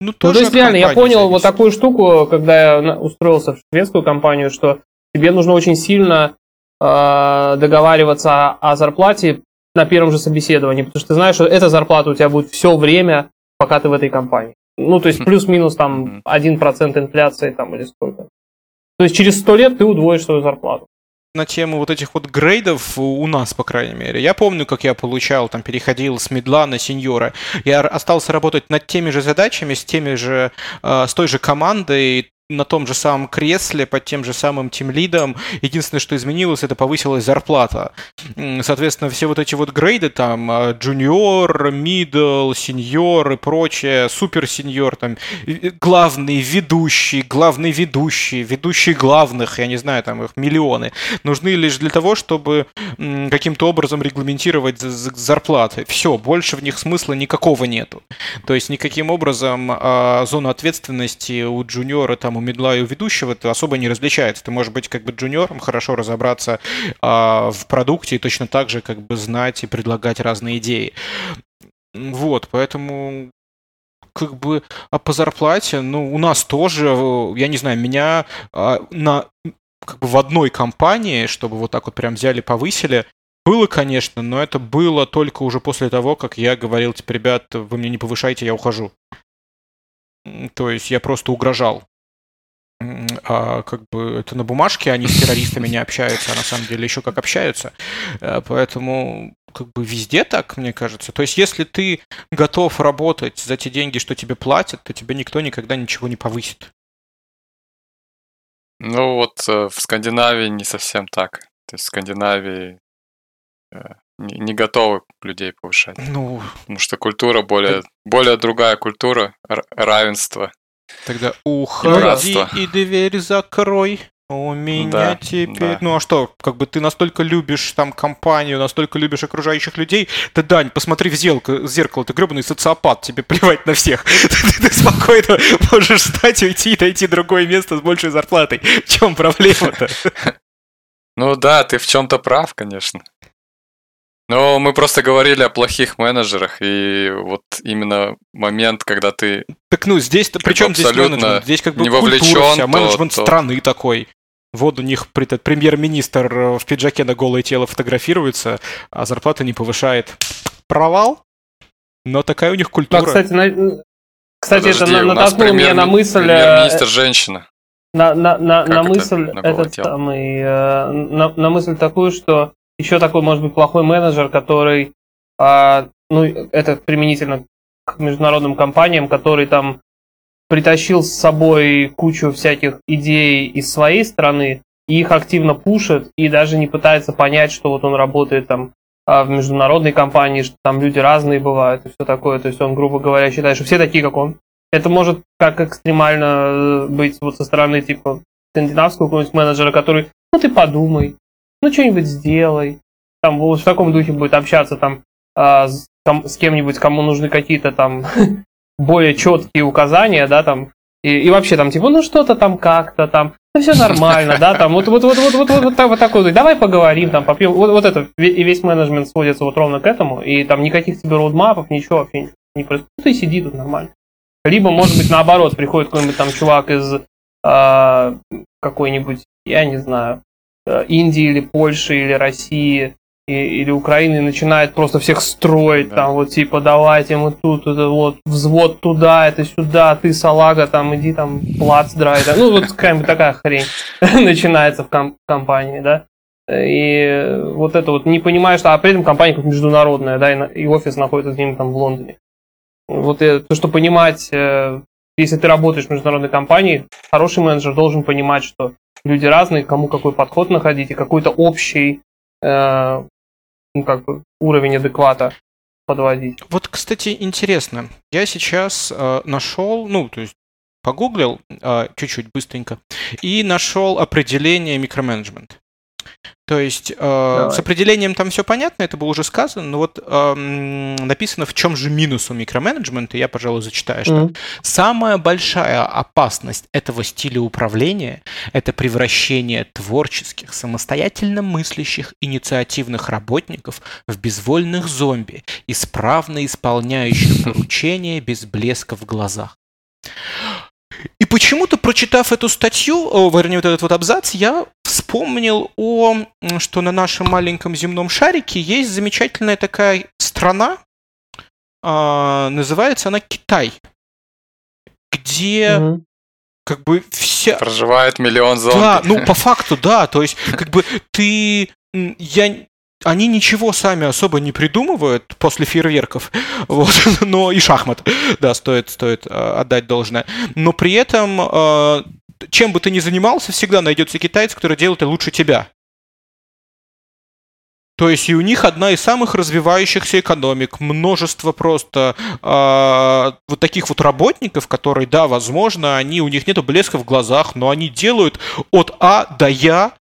Ну, Ну, то есть реально, я понял вот зависит. такую штуку, когда я устроился в шведскую компанию, что тебе нужно очень сильно э, договариваться о, о зарплате на первом же собеседовании, потому что ты знаешь, что эта зарплата у тебя будет все время, пока ты в этой компании. Ну, то есть Хм. плюс-минус там Мгм. 1% инфляции там или сколько. То есть через 100 лет ты удвоишь свою зарплату. На тему вот этих вот грейдов у нас, по крайней мере. Я помню, как я получал, там, переходил с медла на сеньора. Я остался работать над теми же задачами, с теми же, э, с той же командой, на том же самом кресле, под тем же самым тимлидом. Единственное, что изменилось, это повысилась зарплата. Соответственно, все вот эти вот грейды, там, э, junior, middle, senior и прочее, супер senior, там, главный, ведущий, главный ведущий, ведущий главных, я не знаю, там их миллионы, нужны лишь для того, чтобы каким-то образом регламентировать за- за- зарплаты. Все, больше в них смысла никакого нету. То есть никаким образом а, зона ответственности у джуниора, там, у медла и у ведущего это особо не различается. Ты можешь быть как бы джуниором, хорошо разобраться а, в продукте и точно так же как бы знать и предлагать разные идеи. Вот, поэтому как бы а по зарплате, ну, у нас тоже, э, я не знаю, меня а, на как бы в одной компании, чтобы вот так вот прям взяли, повысили, было, конечно, но это было только уже после того, как я говорил, типа, ребят, вы мне не повышайте, я ухожу. То есть я просто угрожал. А как бы это на бумажке, они с террористами не общаются, а на самом деле еще как общаются. Э, Поэтому как бы везде так, мне кажется. То есть если ты готов работать за те деньги, что тебе платят, то тебе никто никогда ничего не повысит. Ну вот э, в Скандинавии не совсем так. То есть в Скандинавии э, не, готовы людей повышать. Ну, Потому что культура более, более другая культура, р- равенство. Тогда уходи Братство. и дверь закрой. У меня Да, теперь... да. Ну а что, как бы ты настолько любишь там компанию, настолько любишь окружающих людей, да, Дань, посмотри в зеркало, в зеркало ты гребаный социопат, тебе плевать на всех. Ты, ты спокойно можешь встать, уйти и найти другое место с большей зарплатой. В чем проблема-то? Ну да, ты в чем-то прав, конечно. Но мы просто говорили о плохих менеджерах, и вот именно момент, когда ты... Так ну, здесь, причем здесь менеджмент? Здесь как бы не культура вся, менеджмент то, страны такой. Вот у них премьер-министр э, в пиджаке на голое тело фотографируется, а зарплата не повышает. Провал? Но такая у них культура. Ну, кстати, на... кстати Подожди, это натолкнуло меня на мысль... Э, премьер-министр женщина. На, на, на, на мысль на этот самый, э, на, на мысль такую, что еще такой может быть плохой менеджер, который, а, ну это применительно к международным компаниям, который там притащил с собой кучу всяких идей из своей страны, и их активно пушит, и даже не пытается понять, что вот он работает там а, в международной компании, что там люди разные бывают и все такое. То есть он, грубо говоря, считает, что все такие, как он. Это может как экстремально э, быть вот со стороны типа скандинавского какого-нибудь менеджера, который, ну ты подумай, ну что-нибудь сделай. Там вот в таком духе будет общаться там а, с, там, с кем-нибудь, кому нужны какие-то там более четкие указания, да, там, и, и вообще там, типа, ну что-то там как-то там, ну все нормально, да, там, вот, вот, вот, вот, вот, вот, вот, вот такой, давай поговорим, там, попьем, вот, вот это, и весь менеджмент сводится вот ровно к этому, и там никаких тебе роудмапов, ничего вообще не происходит, ну ты сиди тут нормально. Либо, может быть, наоборот, приходит какой-нибудь там чувак из э, какой-нибудь, я не знаю, э, Индии или Польши или России, и, или Украины начинает просто всех строить, да. там вот типа давайте мы тут, это вот взвод туда, это сюда, ты салага, там иди там плац драй, да. ну вот какая-нибудь такая хрень начинается в ком- компании, да. И вот это вот не понимаешь, а при этом компания как международная, да, и, и офис находится где-нибудь там в Лондоне. Вот то, что понимать, э, если ты работаешь в международной компании, хороший менеджер должен понимать, что люди разные, кому какой подход находить, и какой-то общий э, ну, как бы уровень адеквата подводить. Вот, кстати, интересно. Я сейчас э, нашел, ну, то есть погуглил э, чуть-чуть быстренько и нашел определение микроменеджмент. То есть э, с определением там все понятно, это было уже сказано, но вот э, написано, в чем же минус у микроменеджмента, я, пожалуй, зачитаю, что mm-hmm. самая большая опасность этого стиля управления – это превращение творческих, самостоятельно мыслящих, инициативных работников в безвольных зомби, исправно исполняющих поручения без блеска в глазах. И почему-то, прочитав эту статью, вернее, вот этот вот абзац, я вспомнил о, что на нашем маленьком земном шарике есть замечательная такая страна, а, называется она Китай, где угу. как бы все... Проживает миллион зомби. Да, ну по факту, да, то есть как бы ты... Я они ничего сами особо не придумывают после фейерверков, вот, но и шахмат, да, стоит, стоит э, отдать должное. Но при этом, э, чем бы ты ни занимался, всегда найдется китаец, который делает это лучше тебя. То есть и у них одна из самых развивающихся экономик, множество просто э, вот таких вот работников, которые, да, возможно, они у них нету блеска в глазах, но они делают от А до Я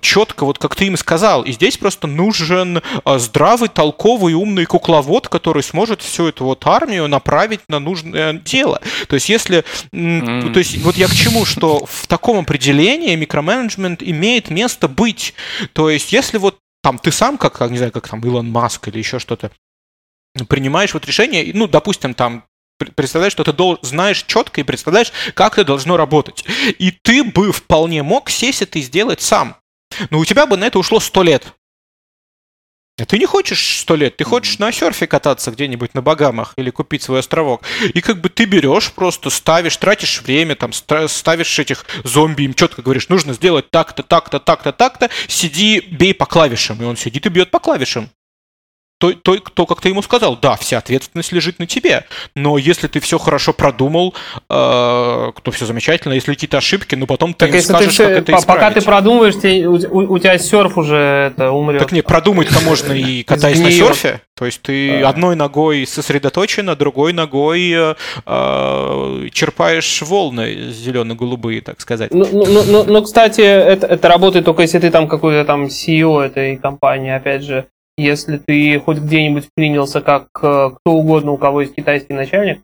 четко, вот как ты им сказал. И здесь просто нужен э, здравый, толковый, умный кукловод, который сможет всю эту вот армию направить на нужное дело. То есть если... Mm. То есть вот я к чему, что в таком определении микроменеджмент имеет место быть. То есть если вот там ты сам, как, не знаю, как там Илон Маск или еще что-то, принимаешь вот решение, ну, допустим, там представляешь, что ты знаешь четко и представляешь, как это должно работать. И ты бы вполне мог сесть это и сделать сам. Но у тебя бы на это ушло сто лет. А ты не хочешь сто лет, ты хочешь на серфе кататься где-нибудь на Багамах или купить свой островок. И как бы ты берешь, просто ставишь, тратишь время, там, ставишь этих зомби, им четко говоришь, нужно сделать так-то, так-то, так-то, так-то, сиди, бей по клавишам. И он сидит и бьет по клавишам то, то, то, как ты ему сказал, да, вся ответственность лежит на тебе. Но если ты все хорошо продумал, э, то все замечательно. Если какие-то ошибки, ну потом ты так скажешь, ты, как это исправить. Пока ты продумываешь, ты, у, у, у тебя серф уже это умрет. Так не, продумать-то можно и катаясь на серфе. То есть ты одной ногой сосредоточен, а другой ногой э, э, черпаешь волны зелено-голубые, так сказать. Ну, ну, ну, ну, ну кстати, это, это работает только если ты там какой-то там CEO этой компании, опять же, если ты хоть где-нибудь вклинился как э, кто угодно, у кого есть китайский начальник,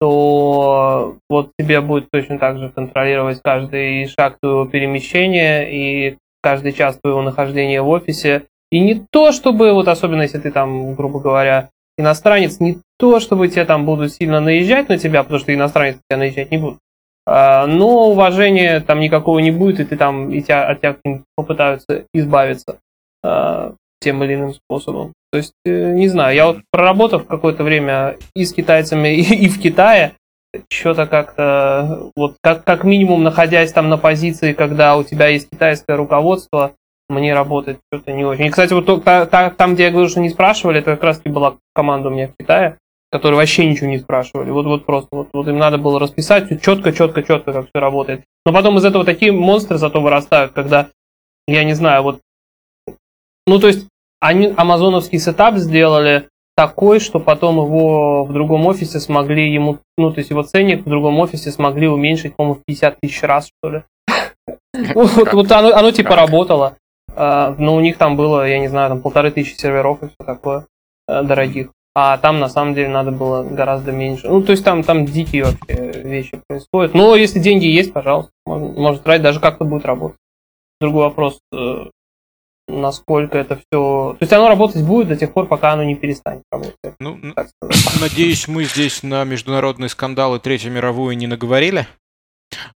то вот тебе будет точно так же контролировать каждый шаг твоего перемещения и каждый час твоего нахождения в офисе, И не то, чтобы, вот особенно если ты там, грубо говоря, иностранец, не то, чтобы тебе там будут сильно наезжать на тебя, потому что иностранец тебя наезжать не будут. А, но уважения там никакого не будет, и ты там, и тебя, от тебя попытаются избавиться а, тем или иным способом. То есть, э, не знаю, я вот проработав какое-то время и с китайцами, и, и в Китае, что-то как-то, вот как, как минимум находясь там на позиции, когда у тебя есть китайское руководство, мне работает что-то не очень. И, кстати, вот там, где я говорю, что не спрашивали, это как раз таки была команда у меня в Китае, которые вообще ничего не спрашивали. Вот, вот просто, вот, вот им надо было расписать четко, четко, четко, как все работает. Но потом из этого такие монстры зато вырастают, когда, я не знаю, вот, ну, то есть, они амазоновский сетап сделали такой, что потом его в другом офисе смогли ему, ну, то есть его ценник в другом офисе смогли уменьшить, по-моему, в 50 тысяч раз, что ли. Вот, оно, типа работало. А, но у них там было, я не знаю, там полторы тысячи серверов и все такое э, дорогих. А там на самом деле надо было гораздо меньше. Ну, то есть там, там дикие вообще вещи происходят. Но если деньги есть, пожалуйста, можно, можно тратить, даже как-то будет работать. Другой вопрос, э, насколько это все... То есть оно работать будет до тех пор, пока оно не перестанет работать. Ну, надеюсь, мы здесь на международные скандалы Третью мировую не наговорили.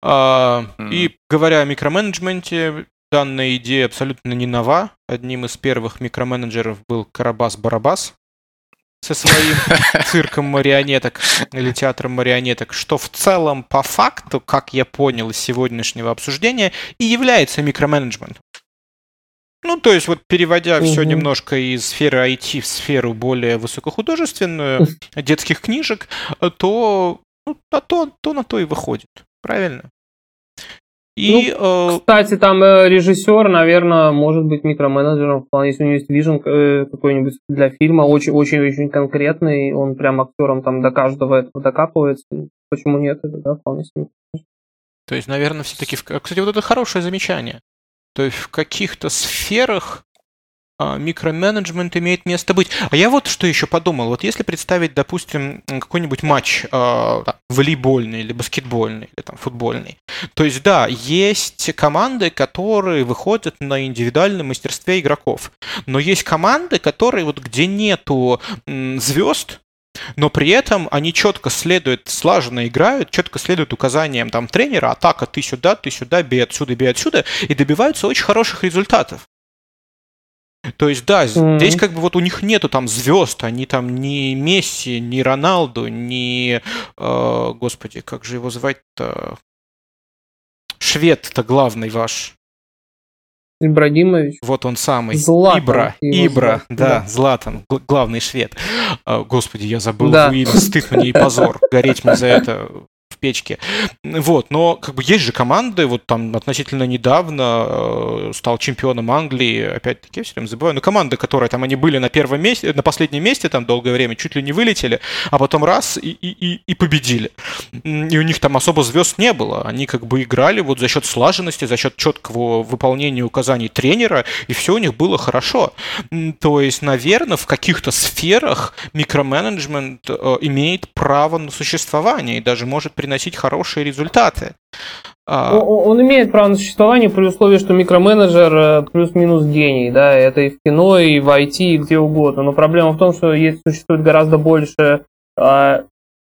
А, mm. И говоря о микроменеджменте, данная идея абсолютно не нова. Одним из первых микроменеджеров был Карабас-Барабас, со своим цирком марионеток или театром марионеток, что в целом по факту, как я понял из сегодняшнего обсуждения, и является микроменеджментом. Ну, то есть, вот переводя угу. все немножко из сферы IT в сферу более высокохудожественную, детских книжек, то, ну, на то, то на то и выходит. Правильно? И, ну, э... Кстати, там э, режиссер, наверное, может быть микроменеджером, вполне, если у него есть вижен э, какой-нибудь для фильма, очень-очень-очень конкретный, он прям актером там до каждого этого докапывается. Почему нет? Это, да, вполне себе. То есть, наверное, все-таки... Кстати, вот это хорошее замечание. То есть в каких-то сферах а, микроменеджмент имеет место быть. А я вот что еще подумал. Вот если представить, допустим, какой-нибудь матч э, волейбольный или баскетбольный, или там футбольный, то есть, да, есть команды, которые выходят на индивидуальном мастерстве игроков. Но есть команды, которые вот где нету звезд, но при этом они четко следуют, слаженно играют, четко следуют указаниям там тренера, атака ты сюда, ты сюда, бей отсюда, бей отсюда, и добиваются очень хороших результатов. То есть, да, mm-hmm. здесь как бы вот у них нету там звезд, они там ни Месси, ни Роналду, ни, э, господи, как же его звать-то? Швед-то главный ваш. Ибрагимович. Вот он самый. Златан. Ибра. Ибра, да, да, Златан, главный швед. Э, господи, я забыл да. стыд мне и позор. Гореть мне за это печке. Вот, но как бы есть же команды, вот там относительно недавно э, стал чемпионом Англии, опять-таки, я все время забываю, но команды, которые там они были на первом месте, на последнем месте там долгое время, чуть ли не вылетели, а потом раз и, и, и победили. И у них там особо звезд не было, они как бы играли вот за счет слаженности, за счет четкого выполнения указаний тренера, и все у них было хорошо. То есть, наверное, в каких-то сферах микроменеджмент э, имеет право на существование и даже может приносить хорошие результаты. А, он, имеет право на существование при условии, что микроменеджер э, плюс-минус гений, да, это и в кино, и в IT, и где угодно. Но проблема в том, что есть, существует гораздо больше а,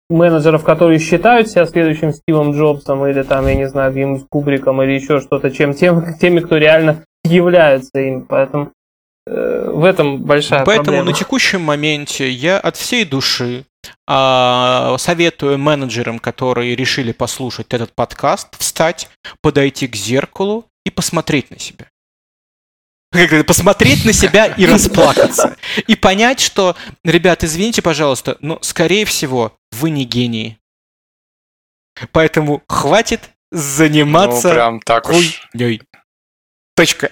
менеджеров, которые считают себя следующим Стивом Джобсом или там, я не знаю, каким Кубриком или еще что-то, чем тем, теми, кто реально является им. Поэтому в этом большая Поэтому проблема. на текущем моменте я от всей души а, советую менеджерам, которые решили послушать этот подкаст, встать, подойти к зеркалу и посмотреть на себя. Посмотреть на себя и расплакаться. И понять, что, ребят, извините, пожалуйста, но, скорее всего, вы не гении. Поэтому хватит заниматься ну, прям так хуйней. Точка.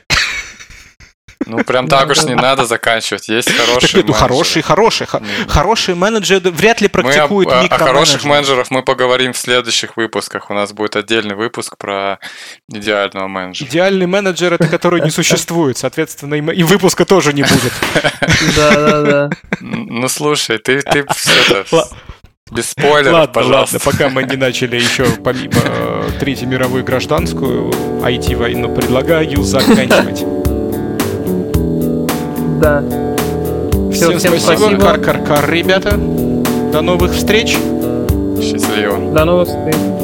Ну, прям так уж не надо заканчивать. Есть хорошие Ну, хорошие, хорошие. Хорошие менеджеры вряд ли практикуют мы о, хороших менеджерах мы поговорим в следующих выпусках. У нас будет отдельный выпуск про идеального менеджера. Идеальный менеджер — это который не существует. Соответственно, и выпуска тоже не будет. Да-да-да. Ну, слушай, ты все без спойлеров, ладно, пожалуйста. Ладно, пока мы не начали еще помимо э, Третью мировую гражданскую IT-войну, предлагаю заканчивать. Да. Всем, всем спасибо. спасибо. Кар-кар-кар, ребята. До новых встреч. Счастливо. До новых встреч.